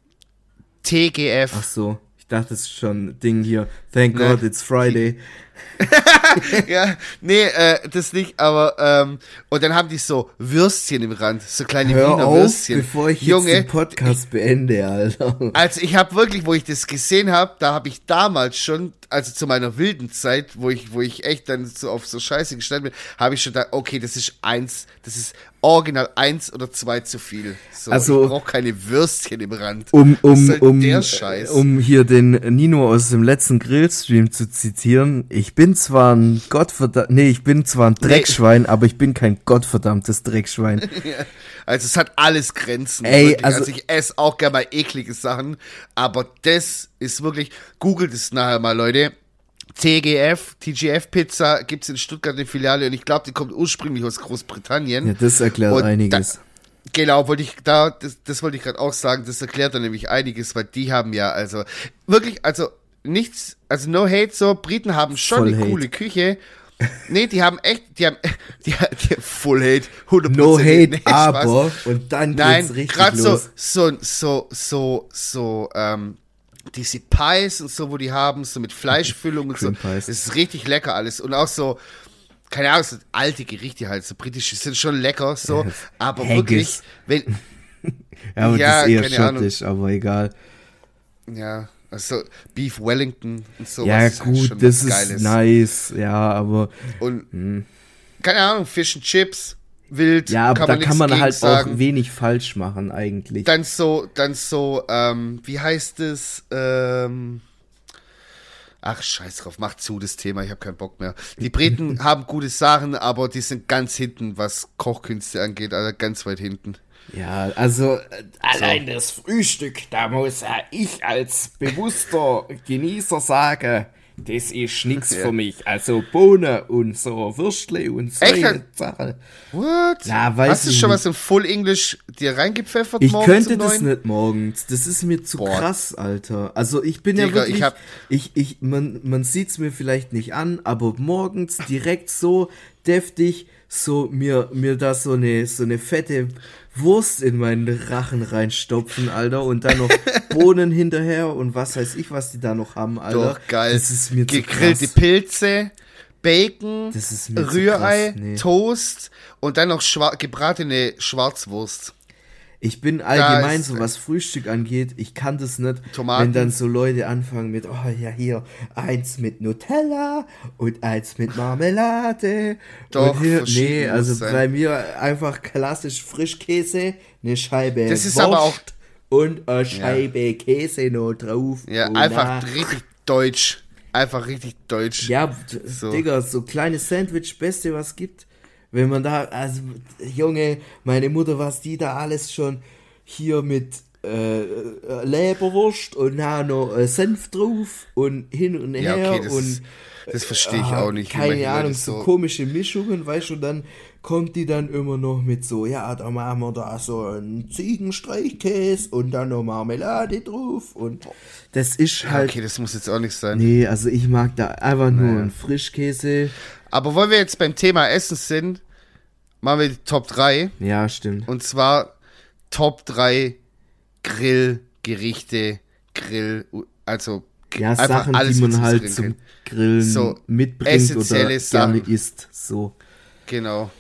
TGF. Ach so. Ich dachte, ist schon ein Ding hier. Thank Nein. God it's Friday. ja, nee, äh, das nicht, aber, ähm, und dann haben die so Würstchen im Rand, so kleine Hör Wiener auf, Würstchen. bevor ich Junge, jetzt den Podcast beende, Alter. Also ich habe wirklich, wo ich das gesehen habe, da habe ich damals schon, also zu meiner wilden Zeit, wo ich, wo ich echt dann so auf so Scheiße gestanden bin, habe ich schon gedacht, okay, das ist eins, das ist original eins oder zwei zu viel. So, Also- ich brauche keine Würstchen im Rand. Um, um, um, um hier den Nino aus dem letzten Grillstream zu zitieren. Ich bin zwar ein Gottverdammt, nee, ich bin zwar ein Dreckschwein, aber ich bin kein gottverdammtes Dreckschwein. Also es hat alles Grenzen. Ey, wirklich. also- also, ich esse auch gerne mal eklige Sachen, aber das ist wirklich, googelt es nachher mal, Leute. TGF, TGF Pizza gibt's in Stuttgart eine Filiale und ich glaube, die kommt ursprünglich aus Großbritannien. Ja, das erklärt Und einiges. Da, genau, wollte ich da, das, das wollte ich gerade auch sagen, das erklärt dann nämlich einiges, weil die haben ja, also wirklich, also nichts, also no hate so, Briten haben schon Voll eine Hate. coole Küche, Nee, die haben echt, die haben, die, die Full Hate, 100%. No hate, nee, aber und dann Nein, richtig gerade so, los. so, so, so, so, ähm, diese Pies und so, wo die haben, so mit Fleischfüllung und so. Pies. Das ist richtig lecker alles. Und auch so, keine Ahnung, so alte Gerichte halt, so britische, sind schon lecker, so. Ja, aber Haggis. wirklich, wenn, Ja, aber Ja, das ist eher keine Ahnung. schottisch, aber egal. ja, also Beef Wellington und so. ja, halt gut, schon das ist Geiles. nice, ja, aber Und, keine Ahnung, Fish and Chips, wild, ja, aber kann da man kann man halt sagen. auch wenig falsch machen eigentlich. Dann so, dann so, ähm, wie heißt es? Ähm, ach, scheiß drauf, mach zu das Thema, ich habe keinen Bock mehr. Die Briten haben gute Sachen, aber die sind ganz hinten, was Kochkünste angeht, also ganz weit hinten. Ja, also äh, Allein das Frühstück, da muss ja ich als bewusster Genießer sagen, das ist nichts Ja. für mich. Also Bohnen und so Würstle und so Echt? eine Sache. What? Ja, weiß Hast du schon nicht. was in Full English dir reingepfeffert Ich morgens könnte um das neun? nicht morgens. Das ist mir zu Boah. krass, Alter. Also ich bin ja Digga, wirklich. ich hab- ich, ich, man, man sieht es mir vielleicht nicht an, aber morgens direkt so deftig, so mir, mir da so eine, so eine fette Wurst in meinen Rachen reinstopfen, Alter, und dann noch Bohnen hinterher und was weiß ich, was die da noch haben, Alter. Doch, geil. Das ist mir zu Gegrillte. Pilze, Bacon, Das ist mir zu Rührei, krass, nee. Toast und dann noch schwa gebratene Schwarzwurst. Ich bin allgemein, so was Frühstück angeht, ich kann das nicht, Tomaten. wenn dann so Leute anfangen mit, oh ja, hier, eins mit Nutella und eins mit Marmelade. Doch, hier, nee, also sein. bei mir einfach klassisch Frischkäse, eine Scheibe Das ist Wurst aber auch- und eine Scheibe Käse noch drauf. Ja, und einfach na- richtig deutsch. Einfach richtig deutsch. Ja, So. Digga, so kleines Sandwich, beste was gibt. Wenn man da, also, Junge, meine Mutter, was die da alles schon hier mit äh, äh, Leberwurst und dann noch äh, Senf drauf und hin und Ja, her okay, das, und das verstehe ich ah, auch nicht. Keine Ahnung, so komische Mischungen, weißt du, dann kommt die dann immer noch mit so, ja, da machen wir da so einen Ziegenstreichkäse und dann noch Marmelade drauf und das ist Ja, halt, okay, das muss jetzt auch nicht sein. nee, also ich mag da einfach nur einen Frischkäse. Aber wollen wir jetzt beim Thema Essen sind, machen wir die Top 3. Ja, stimmt. Und zwar Top 3 Grillgerichte, Grill, also Ja, Sachen, alles, die was man halt drin zum. Grillen So, mitbringt oder essentielle gerne Sachen. isst. So. Genau.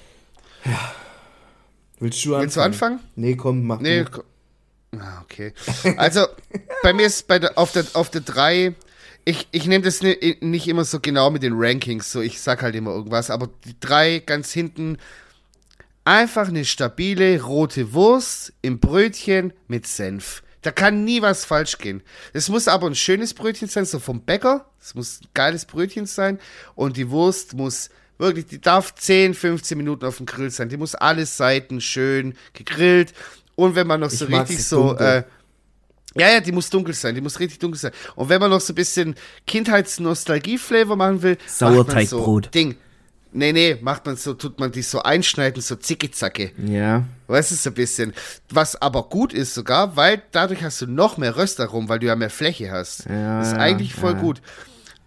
Willst du anfangen? Willst du anfangen? Nee, komm, mach Nee, du. ko- ah, okay. Also, bei mir ist bei der, auf der auf der 3, ich, ich nehme das ni- nicht immer so genau mit den Rankings, so ich sag halt immer irgendwas, aber die 3 ganz hinten, einfach eine stabile rote Wurst im Brötchen mit Senf. Da kann nie was falsch gehen. Es muss aber ein schönes Brötchen sein, so vom Bäcker. Es muss ein geiles Brötchen sein. Und die Wurst muss wirklich, die darf 10, 15 Minuten auf dem Grill sein. Die muss alle Seiten schön gegrillt. Und wenn man noch so Ich richtig so, äh, ja, ja, die muss dunkel sein, die muss richtig dunkel sein. Und wenn man noch so ein bisschen Kindheitsnostalgie-Flavor machen will, Sauerteigbrot. So Ding. Nee, nee, macht man so, tut man die so einschneiden, so zicki-zacke. Ja. Weißt du, so ein bisschen. Was aber gut ist sogar, weil dadurch hast du noch mehr Röstaromen, weil du ja mehr Fläche hast. Ja, das ist eigentlich voll ja. gut.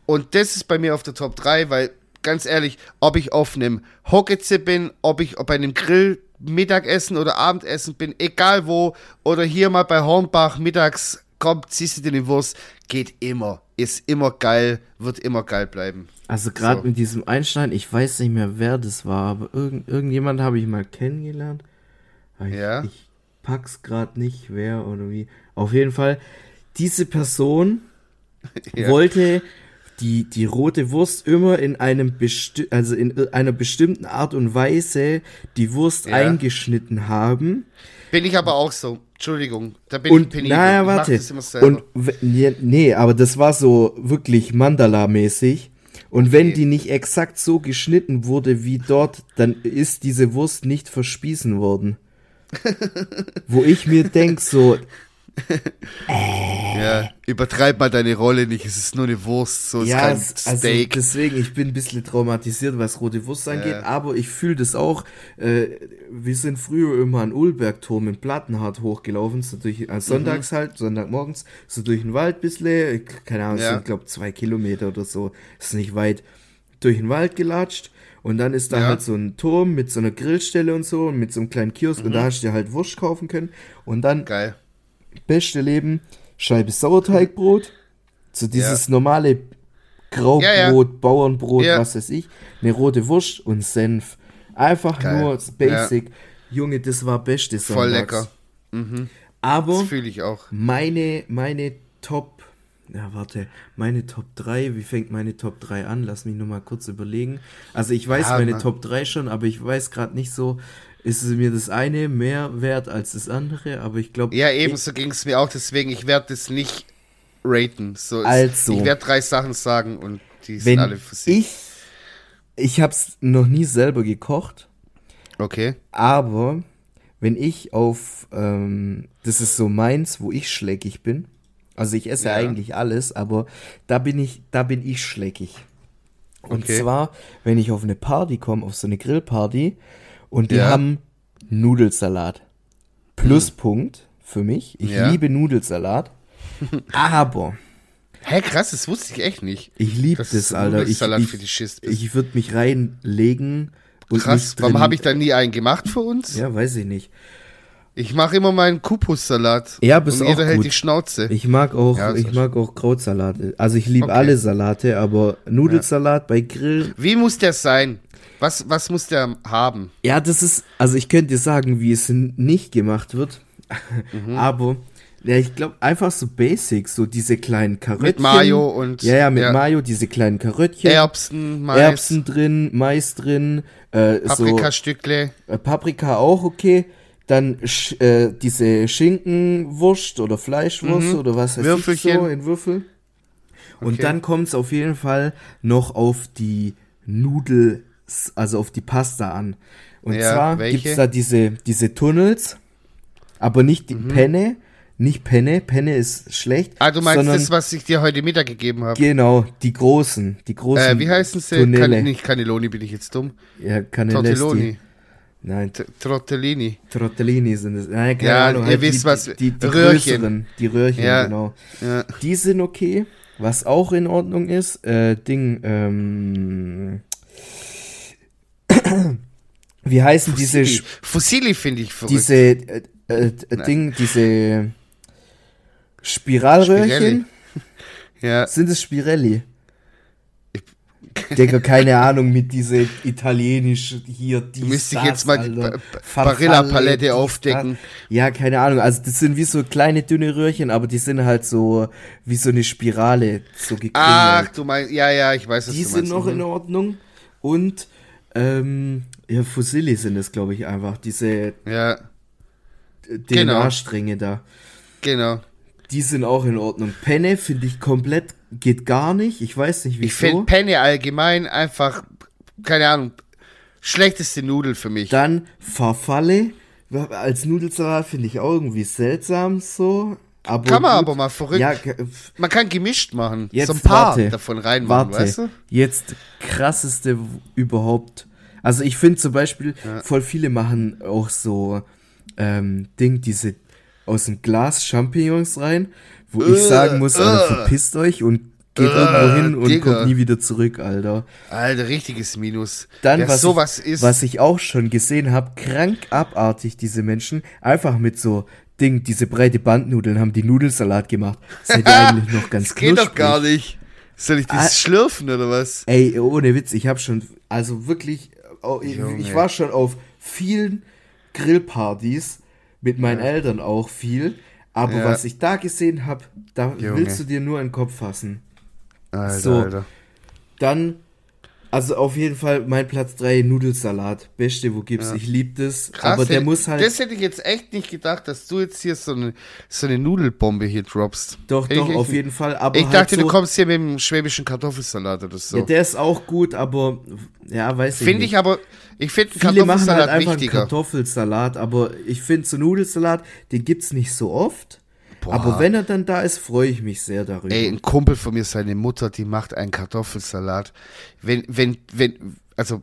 Und das ist bei mir auf der Top 3, weil ganz ehrlich, ob ich auf einem Hocketze bin, ob ich bei einem Grill Mittagessen oder Abendessen bin, egal wo, oder hier mal bei Hornbach mittags, kommt, ziehst du dir die Wurst, geht immer. Ist immer geil, wird immer geil bleiben. Also gerade So. mit diesem Einschneiden, ich weiß nicht mehr, wer das war, aber irgend, irgendjemand habe ich mal kennengelernt. Ich, Ja. ich pack's gerade nicht, wer oder wie. Auf jeden Fall, diese Person Ja. wollte die, die rote Wurst immer in einem also in einer bestimmten Art und Weise die Wurst Ja. eingeschnitten haben. Bin ich aber auch so. Entschuldigung, da bin ich Und penibel. naja, Ich warte. Und nee, nee, aber das war so wirklich Mandala-mäßig. Und wenn Okay. die nicht exakt so geschnitten wurde wie dort, dann ist diese Wurst nicht verspießen worden. Wo ich mir denk so, Ja, übertreib mal deine Rolle nicht. Es ist nur eine Wurst, so ist ja, kein es- also Steak. deswegen, ich bin ein bisschen traumatisiert, was rote Wurst angeht, Ja. aber ich fühle das auch. Äh, wir sind früher immer an Ulbergturm in Plattenhardt hochgelaufen, so durch, äh, sonntags halt, Sonntagmorgens, so durch den Wald bisschen, keine Ahnung, Ja. sind glaube zwei Kilometer oder so, ist nicht weit. durch den Wald gelatscht und dann ist da Ja. halt so ein Turm mit so einer Grillstelle und so und mit so einem kleinen Kiosk Mhm. und da hast du dir halt Wurst kaufen können und dann Geil. Beste Leben, Scheibe Sauerteigbrot, so dieses normale Graubrot, Ja, ja. Bauernbrot, Ja. was weiß ich, eine rote Wurst und Senf. Einfach Geil. nur Basic. Junge, das war beste Voll Sonntags. lecker. Aber Das fühle ich auch. meine, meine Top, ja warte, meine Top 3, wie fängt meine Top 3 an? Lass mich nur mal kurz überlegen. Also ich weiß Ja, meine na. Top 3 schon, aber ich weiß gerade nicht so, ist es mir das eine mehr wert als das andere, aber ich glaube, Ja, ebenso ging es mir auch, deswegen, ich werde das nicht raten. So, Also. Ich werde drei Sachen sagen und die sind alle für sich. ich, ich habe es noch nie selber gekocht, Okay. aber wenn ich auf, ähm, das ist so meins, wo ich schleckig bin. Also ich esse Ja. eigentlich alles, aber da bin ich, da bin ich schleckig. Und Okay. zwar, wenn ich auf eine Party komme, auf so eine Grillparty und die Ja. haben Nudelsalat. Pluspunkt für mich. Ich Ja. liebe Nudelsalat. aber Hä, krass, das wusste ich echt nicht. ich liebe das, du Alter. Ich, Nudelsalat ich, für die Schiss bist. ich würde mich reinlegen und Krass, warum habe ich da nie einen gemacht für uns? Ja, weiß ich nicht. Ich mache immer meinen Kupussalat. Ja, bist und auch jeder hält gut. die Schnauze. Ich mag auch, Ja, ich mag auch Krautsalate. Also ich liebe Okay. alle Salate, aber Nudelsalat bei Grill. Wie muss der sein? Was, was muss der haben? Ja, das ist, also ich könnte dir sagen, wie es nicht gemacht wird. Mhm. aber ja, ich glaube einfach so Basics, so diese kleinen Karöttchen. Mit Mayo und Ja, ja, mit ja. Mayo, diese kleinen Karöttchen. Erbsen, Mais, Erbsen drin, Mais drin, äh, so Paprikastückle. Äh, Paprika auch okay. Dann sch, äh, diese Schinkenwurst oder Fleischwurst oder was heißt Mhm. Würfelchen. so in Würfel. Und Okay. dann kommt es auf jeden Fall noch auf die Nudel, also auf die Pasta an. Und Ja, zwar welche? gibt's da diese, diese Tunnels, aber nicht die Mhm. Penne, nicht Penne, Penne ist schlecht. Ah, du meinst sondern, das, was ich dir heute Mittag gegeben habe? Genau, die großen, die großen. Äh, wie heißen sie? Tunnele. Kann, nicht Cannelloni, bin ich jetzt dumm. Ja, Cannellesti. Nein, Trottellini. Tortellini sind es. Nein, keine Ja, Ahnung. ihr halt wisst die, was, Die, die, die Röhrchen. größeren, die Röhrchen, Ja. genau. Ja. Die sind okay. Was auch in Ordnung ist, äh, Ding, ähm, wie heißen diese, Fusilli, Sch- Fusilli finde ich verrückt. diese, äh, äh, Ding, diese Spiralröhrchen? Spirelli. ja, Sind es Spirelli? Digga, keine Ahnung, mit diese italienisch hier, die müsste ich jetzt mal die Alter. Ba- Ba- Barilla-Palette aufdecken. Ja, keine Ahnung, also das sind wie so kleine dünne Röhrchen, aber die sind halt so, wie so eine Spirale, so gekringelt. Ach, du meinst, ja, ja, ich weiß, was die du sind noch Mhm. in Ordnung und, ähm, ja, Fusilli sind es, glaube ich, einfach, diese Ja, Genau. DNA-Stränge da. genau. Die sind auch in Ordnung. Penne finde ich komplett, geht gar nicht. Ich weiß nicht, wieso. Ich finde Penne allgemein einfach, keine Ahnung, schlechteste Nudel für mich. Dann Farfalle. Als Nudelsalat finde ich auch irgendwie seltsam so. Aber Kann man gut. aber mal verrückt. Ja, Man kann gemischt machen. jetzt so ein paar warte, davon reinmachen, warte. weißt du? Jetzt krasseste überhaupt. Also ich finde zum Beispiel, voll viele machen auch so ähm, Ding, diese aus dem Glas Champignons rein, wo ich Äh, sagen muss, Alter, äh. verpisst euch und geht Äh, irgendwo hin und Digga. kommt nie wieder zurück, Alter. Alter, richtiges Minus. Dann, was, sowas ich, ist, was ich auch schon gesehen habe, krank abartig, diese Menschen, einfach mit so Ding, diese breite Bandnudeln haben die Nudelsalat gemacht. Seid ihr eigentlich noch ganz das geht doch knusprig? gar nicht. Soll ich das Ah. schlürfen oder was? Ey, ohne Witz, ich habe schon, also wirklich, oh, ich, ich war schon auf vielen Grillpartys, mit meinen Eltern auch viel, aber Ja. was ich da gesehen habe, da Junge. willst du dir nur einen Kopf fassen. Alter, So. Alter. Dann, also auf jeden Fall mein Platz 3, Nudelsalat. Beste, wo gibt's. Ich lieb das. Krass, aber der hätte- muss halt. Das hätte ich jetzt echt nicht gedacht, dass du jetzt hier so eine, so eine Nudelbombe hier droppst. doch, Hätte doch, auf jeden Fall. Aber Ich halt dachte, so, du kommst hier mit dem schwäbischen Kartoffelsalat oder so. Ja, der ist auch gut, aber ja, weiß ich finde nicht. ich aber, ich finde Viele machen halt einfach einen wichtiger. Kartoffelsalat, aber ich finde so Nudelsalat, den gibt's nicht so oft. Boah. Aber wenn er dann da ist, freue ich mich sehr darüber. Ey, ein Kumpel von mir, seine Mutter, die macht einen Kartoffelsalat. Wenn, wenn, wenn, also,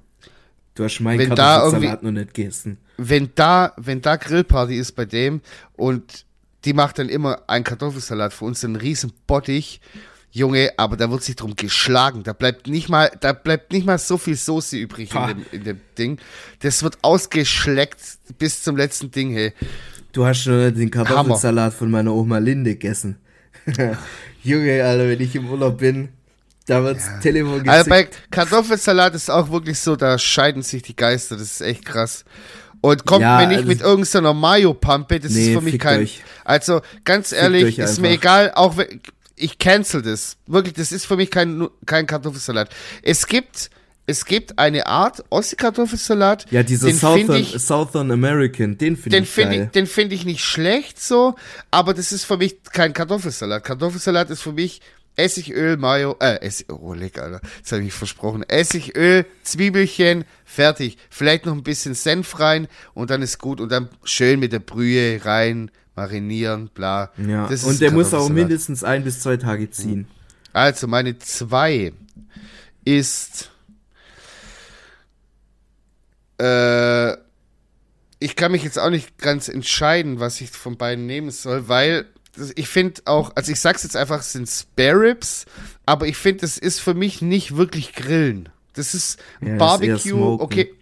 du hast meinen wenn Kartoffelsalat noch nicht gegessen. wenn da, wenn da Grillparty ist bei dem und die macht dann immer einen Kartoffelsalat für uns, einen riesen Bottich. Junge, aber da wird sich drum geschlagen. Da bleibt nicht mal, da bleibt nicht mal so viel Soße übrig in dem, in dem Ding. Das wird ausgeschleckt bis zum letzten Ding, hey. Du hast schon den Kartoffelsalat von meiner Oma Linde gegessen. Junge, Alter, wenn ich im Urlaub bin, da wird's Telefon gezückt. Also bei Kartoffelsalat ist auch wirklich so, da scheiden sich die Geister, das ist echt krass. Und kommt Ja, mir nicht also- mit irgendeiner Mayo-Pampe, das Nee, ist für mich kein. euch. Also ganz ehrlich, ist mir egal, auch wenn ich cancel das. Wirklich, das ist für mich kein, kein Kartoffelsalat. Es gibt, es gibt eine Art Ossi-Kartoffelsalat. ja, dieser find Southern, ich, Southern American, den finde den ich finde geil. ich, den finde ich nicht schlecht so, aber das ist für mich kein Kartoffelsalat. Kartoffelsalat ist für mich Essigöl, Mayo, äh, Essig, oh, lecker, Alter. Das habe ich versprochen. Essigöl, Zwiebelchen, fertig. Vielleicht noch ein bisschen Senf rein und dann ist gut und dann schön mit der Brühe rein, marinieren, bla. ja, Das ist und der muss auch mindestens ein bis zwei Tage ziehen. Also, meine zwei ist, äh, ich kann mich jetzt auch nicht ganz entscheiden, was ich von beiden nehmen soll, weil ich finde auch, also ich sag's jetzt einfach, es sind Spare Ribs, aber ich finde, das ist für mich nicht wirklich Grillen. Das ist Ja, ist Barbecue, Smoken. okay.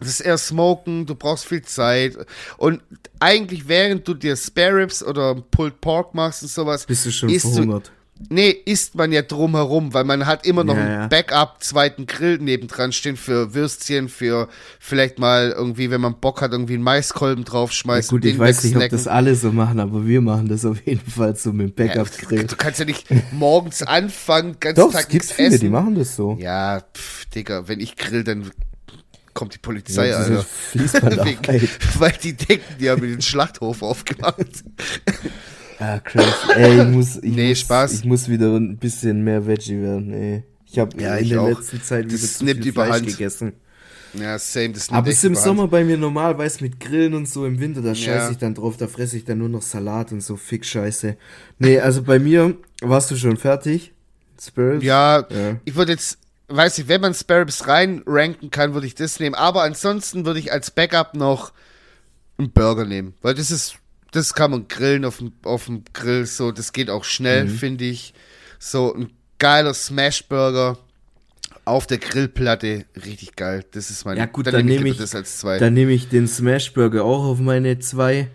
Das ist eher Smoken, du brauchst viel Zeit. Und eigentlich, während du dir Spare Ribs oder Pulled Pork machst und sowas, Bist du schon isst du, verhungert. Nee, isst man ja drumherum, weil man hat immer noch Ja, einen ja. Backup, zweiten Grill nebendran stehen für Würstchen, für vielleicht mal irgendwie, wenn man Bock hat, irgendwie einen Maiskolben Ja, draufschmeißen. gut, ich weiß nicht, ob das alle so machen, aber wir machen das auf jeden Fall so mit dem ja, Backup-Grill. Du kannst ja nicht morgens anfangen, ganz Doch, Tag es gibt nichts viele, essen. die machen das so. Ja, pff, Digga, wenn ich grill, dann kommt die Polizei, Ja, Alter. Fließbandarbeit. Wegen- Weil die denken, die haben den Schlachthof aufgemacht. Ah, crazy. Ey, ich muss, ich Nee, muss, Spaß. Ich muss wieder ein bisschen mehr Veggie werden, ey. Ich habe Ja, in ich der auch. letzten Zeit wieder Das zu nimmt viel Fleisch überhand. gegessen. Ja, same, das nimmt Aber ist im überhand. Sommer bei mir normal, weißt mit Grillen und so im Winter, da Ja. scheiße ich dann drauf, da fresse ich dann nur noch Salat und so Fick-Scheiße. Nee, also bei mir warst du schon fertig. Spirits? Ja, Ja. ich würde jetzt, weiß ich, wenn man Sparrows rein ranken kann, würde ich das nehmen. Aber ansonsten würde ich als Backup noch einen Burger nehmen. Weil das ist, das kann man grillen auf dem, auf dem Grill, so, das geht auch schnell, Mhm. finde ich. So ein geiler Smash-Burger auf der Grillplatte, richtig geil. Das ist mein, Ja gut, dann, nehme ich, das als zwei. dann nehme ich den Smash Burger auch auf meine zwei.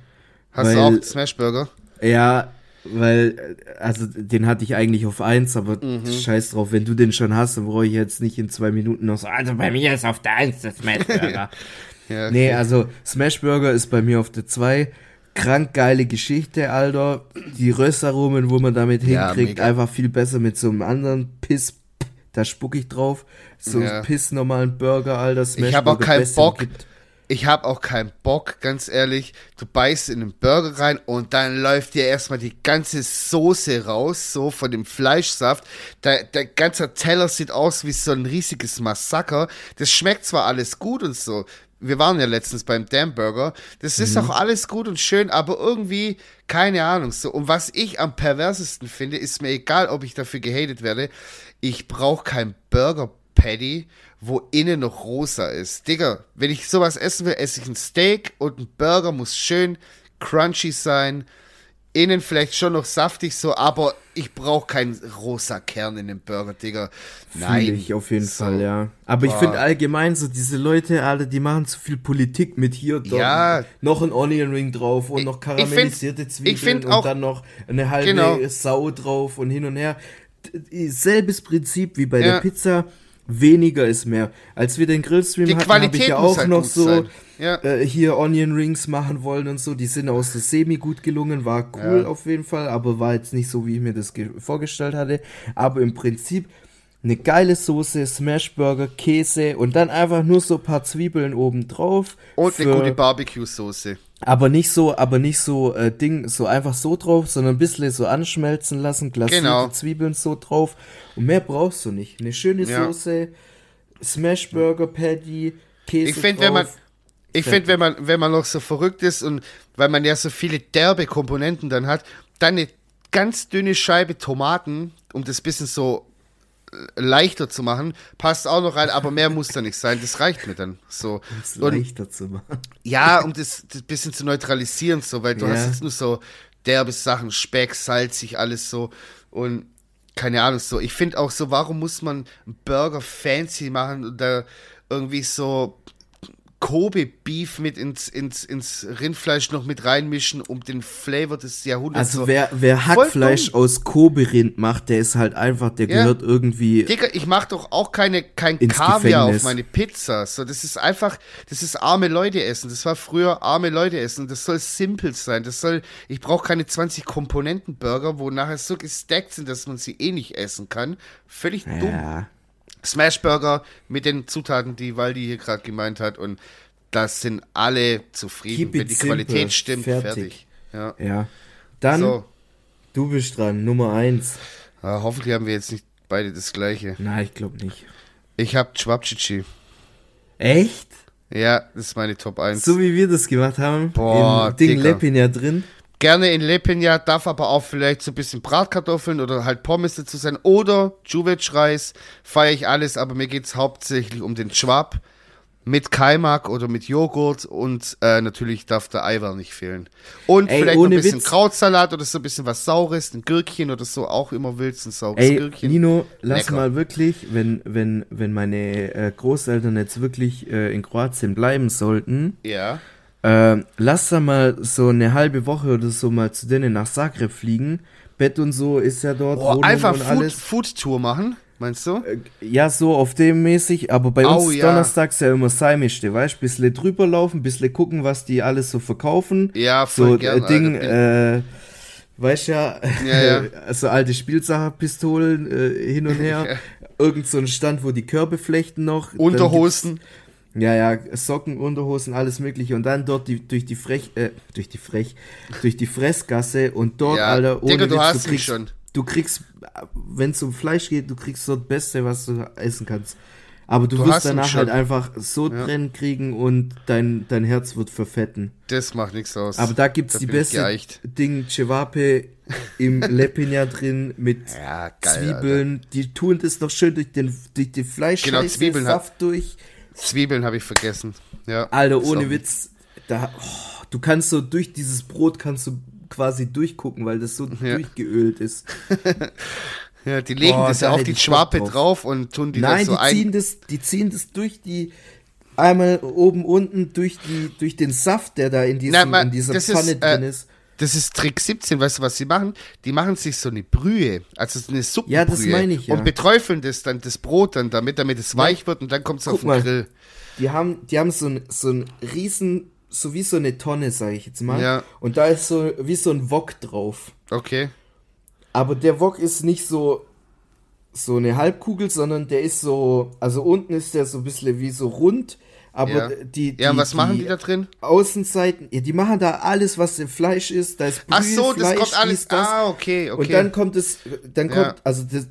Hast weil- du auch einen Smash-Burger? Ja, weil, also den hatte ich eigentlich auf eins, aber Mhm. scheiß drauf, wenn du den schon hast, dann brauche ich jetzt nicht in zwei Minuten noch so, Also bei mir ist auf der 1 das Smash-Burger. Ja, Nee, also Smash Burger ist bei mir auf der 2. Krank geile Geschichte, Alter. Die Röstaromen, wo man damit Ja, hinkriegt, mega. einfach viel besser mit so einem anderen Piss. Da spuck ich drauf. So Ja. einen Piss normalen Burger, Alter. Smash hab auch Burger, keinen Bock. gibt. Ich habe auch keinen Bock, ganz ehrlich. Du beißt in den Burger rein und dann läuft dir erstmal die ganze Soße raus, so von dem Fleischsaft. Der, der ganze Teller sieht aus wie so ein riesiges Massaker. Das schmeckt zwar alles gut und so. Wir waren ja letztens beim Damn Burger. Das ist auch alles gut und schön, aber irgendwie, keine Ahnung, so. Und was ich am perversesten finde, ist mir egal, ob ich dafür gehatet werde. Ich brauche kein Burger Patty, wo innen noch rosa ist. Digga, wenn ich sowas essen will, esse ich ein Steak und ein Burger muss schön crunchy sein. Innen vielleicht schon noch saftig so, aber ich brauche keinen rosa Kern in dem Burger, Digga. Nein. Fühl ich auf jeden So. Fall, ja. Aber ich Boah. finde allgemein so diese Leute, Alter, die machen zu viel Politik mit hier, dort, Ja. noch ein Onion Ring drauf und Ich- noch ich find- karamellisierte ich Zwiebeln find und auch- dann noch eine halbe Genau. Sau drauf und hin und her. Selbes Prinzip wie bei Ja. der Pizza. Weniger ist mehr. Als wir den Grillstream Die hatten, habe ich ja auch halt noch so. Ja. äh, hier Onion Rings machen wollen und so. Die sind aus der Semi gut gelungen, war cool Ja. auf jeden Fall, aber war jetzt nicht so, wie ich mir das ge- vorgestellt hatte. Aber im Prinzip eine geile Soße, Smashburger, Käse und dann einfach nur so ein paar Zwiebeln oben drauf. Und eine gute Barbecue-Soße. Aber nicht so, aber nicht so äh, Ding, so einfach so drauf, sondern ein bisschen so anschmelzen lassen, glasierte Genau. Zwiebeln so drauf. Und mehr brauchst du nicht. Eine schöne Ja. Soße, Smashburger Patty, Käse Ich finde, wenn man, ich finde, wenn man, wenn man noch so verrückt ist und weil man ja so viele derbe Komponenten dann hat, dann eine ganz dünne Scheibe Tomaten, um das bisschen so leichter zu machen, passt auch noch rein, aber mehr muss da nicht sein. Das reicht mir dann. So. es Und, leichter zu machen. ja, um das, das bisschen zu neutralisieren, so, weil du Ja. hast jetzt nur so derbe Sachen, Speck, salzig, alles so. Und keine Ahnung, so. Ich finde auch so, warum muss man einen Burger fancy machen und da irgendwie so Kobe-Beef mit ins, ins, ins Rindfleisch noch mit reinmischen, um den Flavor des Jahrhunderts Also so. wer, wer Voll Hackfleisch dumm. aus Kobe-Rind macht, der ist halt einfach, der Ja. gehört irgendwie. Digga, ich mach doch auch keine, kein Ins Kaviar Gefängnis. auf meine Pizza. So, das ist einfach, das ist arme Leute essen. Das war früher arme Leute essen. Das soll simpel sein. Das soll, ich brauche keine 20 Komponenten Burger, wo nachher so gestackt sind, dass man sie eh nicht essen kann. Völlig dumm. Ja. Smashburger mit den Zutaten, die Waldi hier gerade gemeint hat. Und das sind alle zufrieden. Keep Wenn die simple. Qualität stimmt, Fertig. fertig. Ja. Ja. Dann, So, du bist dran, Nummer eins. Ah, hoffentlich haben wir jetzt nicht beide das gleiche. Nein, ich glaube nicht. Ich hab Chwapchichi. Echt? Ja, das ist meine Top 1. So wie wir das gemacht haben. Boah, Im Ding. Lepin ja drin. Gerne in Lepenia, darf aber auch vielleicht so ein bisschen Bratkartoffeln oder halt Pommes dazu sein. Oder Juvetsch-Reis, feiere ich alles, aber mir geht's hauptsächlich um den Schwab mit Kaimak oder mit Joghurt und äh, natürlich darf der Eiweiß nicht fehlen. Und Ey, vielleicht ein bisschen Witz. Krautsalat oder so ein bisschen was Saures, ein Gürkchen oder so, auch immer willst, ein saures Ey, Gürkchen. Nino, lass Lecker. mal wirklich, wenn, wenn, wenn meine äh, Großeltern jetzt wirklich äh, in Kroatien bleiben sollten, Ja. Äh, lass da mal so eine halbe Woche oder so mal zu denen nach Zagreb fliegen. Bett und so ist ja dort. Boah, Wohnung einfach Food. Food-Tour machen, meinst du? Ja, so auf dem mäßig, aber bei uns ja. donnerstags ja immer Seimischte, weißt du? Bisschen drüber laufen, bisschen gucken, was die alles so verkaufen. Ja, voll so gern, äh, Ding, Alter. äh, weißt ja, Ja, ja. also alte Spielsacherpistolen äh, hin und her. Irgend so ein Stand, wo die Körbe flechten noch. Unterhosen. Ja, ja, Socken, Unterhosen, alles mögliche. Und dann dort die, durch die Frech, äh, durch die Frech, durch die Fressgasse und dort, Ja, Alter, ohne Digga, du Witz, hast mich kriegst, schon. Du kriegst, wenn es um Fleisch geht, du kriegst dort Beste, was du essen kannst. Aber du, Du wirst danach halt einfach so Tränen kriegen und dein, dein Herz wird verfetten. Das macht nichts aus. Aber da gibt's Da die beste. Ding Cevape im Lepinja drin mit Ja, geil, Zwiebeln. Die tun das noch schön durch den, durch den Fleisch, Genau, Zwiebeln Saft durch. Zwiebeln habe ich vergessen. Ja. Alter, ohne auch- Witz, da, oh, du kannst so durch dieses Brot kannst du quasi durchgucken, weil das so Ja. durchgeölt ist. Ja, die legen Boah, das ja da auf die Schwape drauf. drauf und tun die Nein, das so die ziehen ein. das, die ziehen das durch die einmal oben unten durch die durch den Saft, der da in, diesem, Na, ma- in dieser Pfanne ist, drin äh, ist. Das ist Trick 17, weißt du, was sie machen? Die machen sich so eine Brühe, also so eine Suppenbrühe. Ja, das meine ich, ja. Und beträufeln das dann, das Brot dann damit, damit es weich wird und dann kommt es auf den mal. Grill. Die haben, die haben so ein, so ein riesen, so wie so eine Tonne, sage ich jetzt mal. Ja. Und da ist so wie so ein Wok drauf. Okay. Aber der Wok ist nicht so so eine Halbkugel, sondern der ist so, also unten ist der so ein bisschen wie so rund, aber Ja. die, die Ja, was machen die da drin? Außenseiten, ja, die machen da alles, was im Fleisch ist, da ist Brühe, Ach so, das Fleisch, kommt alles. das. Ah, okay, okay. Und dann kommt es, dann Ja. kommt, also das,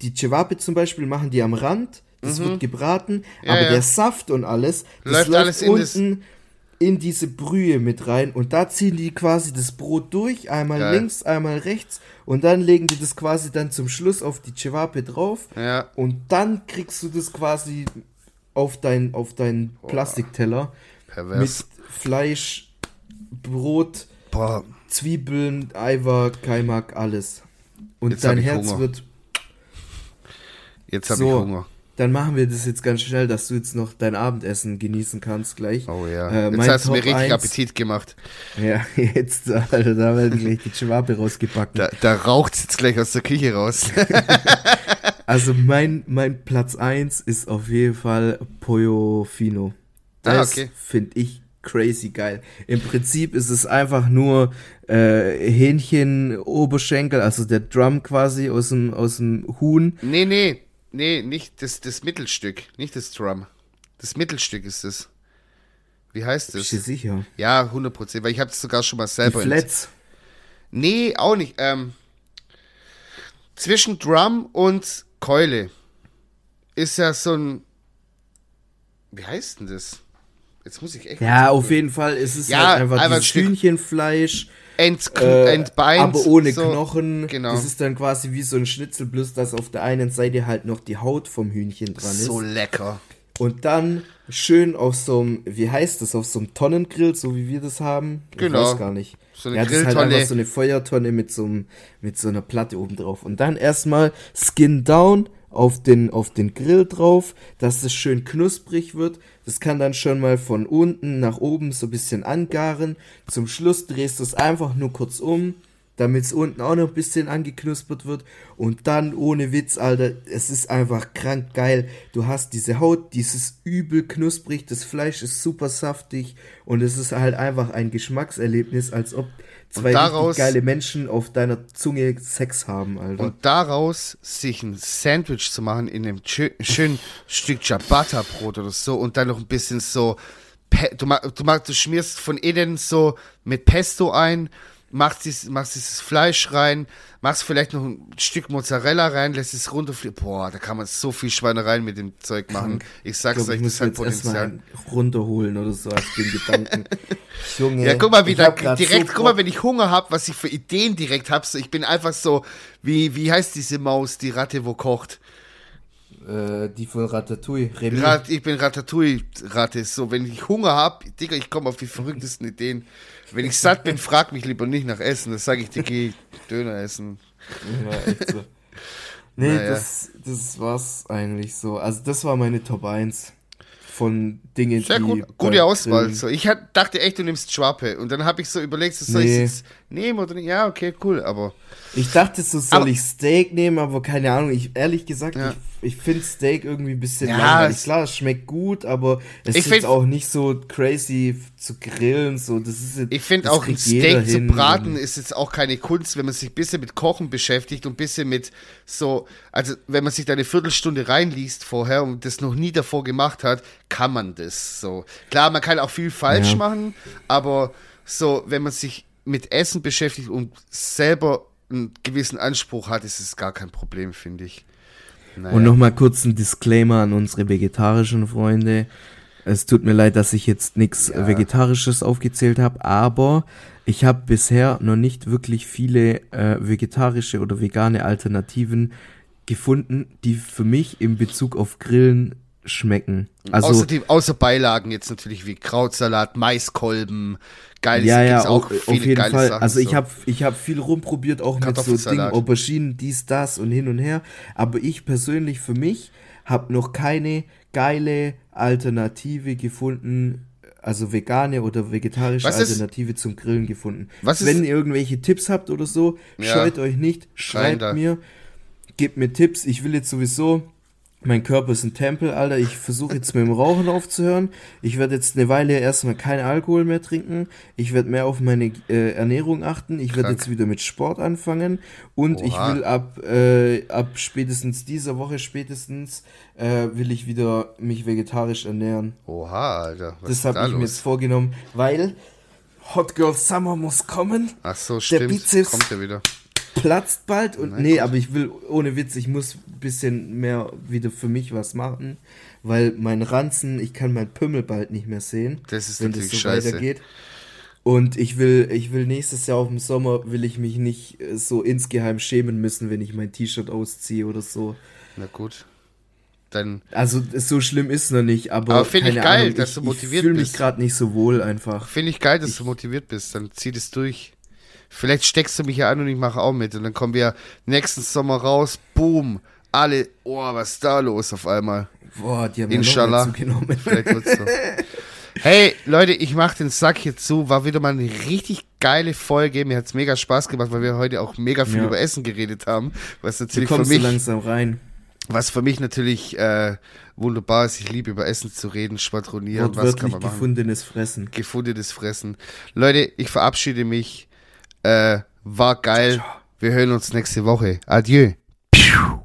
die Cevape zum Beispiel machen die am Rand, das wird gebraten, Mhm. Ja, aber der Saft und alles, das Läuft läuft, alles in das- unten in diese Brühe mit rein und da ziehen die quasi das Brot durch, einmal Geil. links, einmal rechts und dann legen die das quasi dann zum Schluss auf die Cevape drauf Ja. und dann kriegst du das quasi auf dein auf deinen Plastikteller mit Pervers. Fleisch, Brot, Boah, Zwiebeln, Eiver, Kaimak, alles. Und Jetzt dein Herz Hunger. wird. jetzt habe So. ich Hunger. Dann machen wir das jetzt ganz schnell, dass du jetzt noch dein Abendessen genießen kannst gleich. Oh ja. Äh, jetzt hast du mir Top richtig 1 Appetit gemacht. Ja, jetzt, Alter, da werden gleich die Schwabe rausgebacken. Da, da raucht es jetzt gleich aus der Küche raus. Also mein, mein Platz 1 ist auf jeden Fall Pollo Fino. Ah, Das okay. finde ich crazy geil. Im Prinzip ist es einfach nur äh, Hähnchen, Oberschenkel, also der Drum quasi aus dem, aus dem Huhn. nee, nee. Nee, nicht das, das Mittelstück. Nicht das Drum. Das Mittelstück ist es. Wie heißt Bist du das? sicher? Ja, 100 Prozent, weil ich habe es sogar schon mal Die selber. in- Flats. Nee, auch nicht. Ähm, zwischen Drum und Keule ist ja so ein. Wie heißt denn das? Jetzt muss ich echt. Ja, auf jeden Fall ist es Ja, halt einfach einfach Hühnchenfleisch, Ent, äh, entbeint. aber ohne so. Knochen. genau. Das ist dann quasi wie so ein Schnitzel, bloß dass auf der einen Seite halt noch die Haut vom Hühnchen dran ist. So lecker. Und dann schön auf so einem, wie heißt das, auf so einem Tonnengrill, so wie wir das haben. Ich Genau. weiß gar nicht. So eine Ja, das ist halt einfach so eine Feuertonne mit so, einem, mit so einer Platte oben drauf. Und dann erstmal Skin down auf den, auf den Grill drauf, dass es schön knusprig wird. Das kann dann schon mal von unten nach oben so ein bisschen angaren. Zum Schluss drehst du es einfach nur kurz um, damit es unten auch noch ein bisschen angeknuspert wird. Und dann ohne Witz, Alter, es ist einfach krank geil. Du hast diese Haut, dieses übel knusprig, das Fleisch ist super saftig und es ist halt einfach ein Geschmackserlebnis, als ob zwei daraus- geile Menschen auf deiner Zunge Sex haben, Alter. Und daraus sich ein Sandwich zu machen in einem schö schönen Stück Ciabatta-Brot oder so und dann noch ein bisschen so, du, du, du schmierst von innen so mit Pesto ein, machst, dies, machst dieses Fleisch rein, machst vielleicht noch ein Stück Mozzarella rein, lässt es runterfliegen. Boah, da kann man so viel Schweinereien mit dem Zeug machen. Ich ich sag's glaube, euch, ich das muss hat Potenzial. runterholen oder so als den Gedanken. Junge. Ja, guck mal, wie ich da direkt, so guck mal, wenn ich Hunger hab, was ich für Ideen direkt hab, so, ich bin einfach so, wie, wie heißt diese Maus, die Ratte, wo kocht? Äh, die von Ratatouille. Remy. Rat, ich bin Ratatouille-Ratte. So, wenn ich Hunger hab, Digga, ich komme auf die verrücktesten Ideen. Wenn ich satt bin, frag mich lieber nicht nach Essen. Das sage ich dir, geh Döner essen. Ja, echt so. Nee, Naja. das, das war's eigentlich so. Also das war meine Top 1 von Dingen, Sehr die gut, beim gute Auswahl. So, ich hat, dachte echt, du nimmst Schwappe. Und dann habe ich so überlegt, so, soll ich Nee. es nehmen oder nicht? Ja, okay, cool, aber Ich dachte, so soll Aber- ich Steak nehmen, aber keine Ahnung. Ich ehrlich gesagt, Ja. ich, ich finde Steak irgendwie ein bisschen Ja, langweilig. Klar, es schmeckt gut, aber es ist find- auch nicht so crazy zu grillen. So, das ist jetzt, Ich finde auch ein Steak zu braten ist jetzt auch keine Kunst, wenn man sich ein bisschen mit Kochen beschäftigt und ein bisschen mit so, also wenn man sich da eine Viertelstunde reinliest vorher und das noch nie davor gemacht hat, kann man das so. Klar, man kann auch viel falsch Ja. machen, aber so, wenn man sich mit Essen beschäftigt und selber einen gewissen Anspruch hat, ist es gar kein Problem, finde ich. Naja. Und nochmal kurz ein Disclaimer an unsere vegetarischen Freunde. Es tut mir leid, dass ich jetzt nichts Ja. Vegetarisches aufgezählt habe, aber ich habe bisher noch nicht wirklich viele äh, vegetarische oder vegane Alternativen gefunden, die für mich in Bezug auf Grillen schmecken. Also außer, die, außer Beilagen jetzt natürlich wie Krautsalat, Maiskolben, geiles ja, ja, gibt's auch auf, jeden Fall. Sachen. also ich so. habe ich hab viel rumprobiert, auch mit so Dingen. Auberginen, dies, das und hin und her. Aber ich persönlich für mich habe noch keine geile Alternative gefunden, also vegane oder vegetarische ist- Alternative zum Grillen gefunden. Was ist- Wenn ihr irgendwelche Tipps habt oder so, Ja. scheut euch nicht, schreibt mir, gebt mir Tipps. Ich will jetzt sowieso mein Körper ist ein Tempel, Alter. Ich versuche jetzt mit dem Rauchen aufzuhören. Ich werde jetzt eine Weile erstmal keinen Alkohol mehr trinken. Ich werde mehr auf meine äh, Ernährung achten. Ich werde jetzt wieder mit Sport anfangen. Und ich Oha. will ab, äh, ab spätestens dieser Woche spätestens äh, will ich wieder mich vegetarisch ernähren. Oha, Alter. Was das habe da ich mir los? jetzt vorgenommen, weil Hot Girl Summer muss kommen. Ach so, stimmt. Bizeps- Kommt ja wieder. Platzt bald und Nein, nee, gut. aber ich will ohne Witz, ich muss ein bisschen mehr wieder für mich was machen, weil mein Ranzen, ich kann mein Pümmel bald nicht mehr sehen, Das ist wenn das so scheiße. weitergeht. Und ich will, ich will nächstes Jahr auf dem Sommer will ich mich nicht äh, so insgeheim schämen müssen, wenn ich mein T-Shirt ausziehe oder so. Na gut. Dann, Also so schlimm ist noch nicht, aber, Aber find ich geil, Ahnung, dass ich, du motiviert Ich fühle mich bist. gerade nicht so wohl einfach. finde ich geil, dass du motiviert bist. Dann zieh das durch. Vielleicht steckst du mich ja an und ich mache auch mit. Und dann kommen wir nächsten Sommer raus. Boom. Alle, oh, was ist da los auf einmal? Boah, die haben Inshallah. ja zugenommen. Vielleicht wird's so. Hey, Leute, ich mach den Sack hier zu. War wieder mal eine richtig geile Folge. Mir hat's mega Spaß gemacht, weil wir heute auch mega viel Ja. über Essen geredet haben. Was Du natürlich für kommst so mich, langsam rein. was für mich natürlich äh, wunderbar ist. Ich liebe über Essen zu reden, schwadronieren. Was kann man machen? gefundenes Fressen. gefundenes Fressen. Leute, ich verabschiede mich. Äh, war geil. Wir hören uns nächste Woche. Adieu. Piu.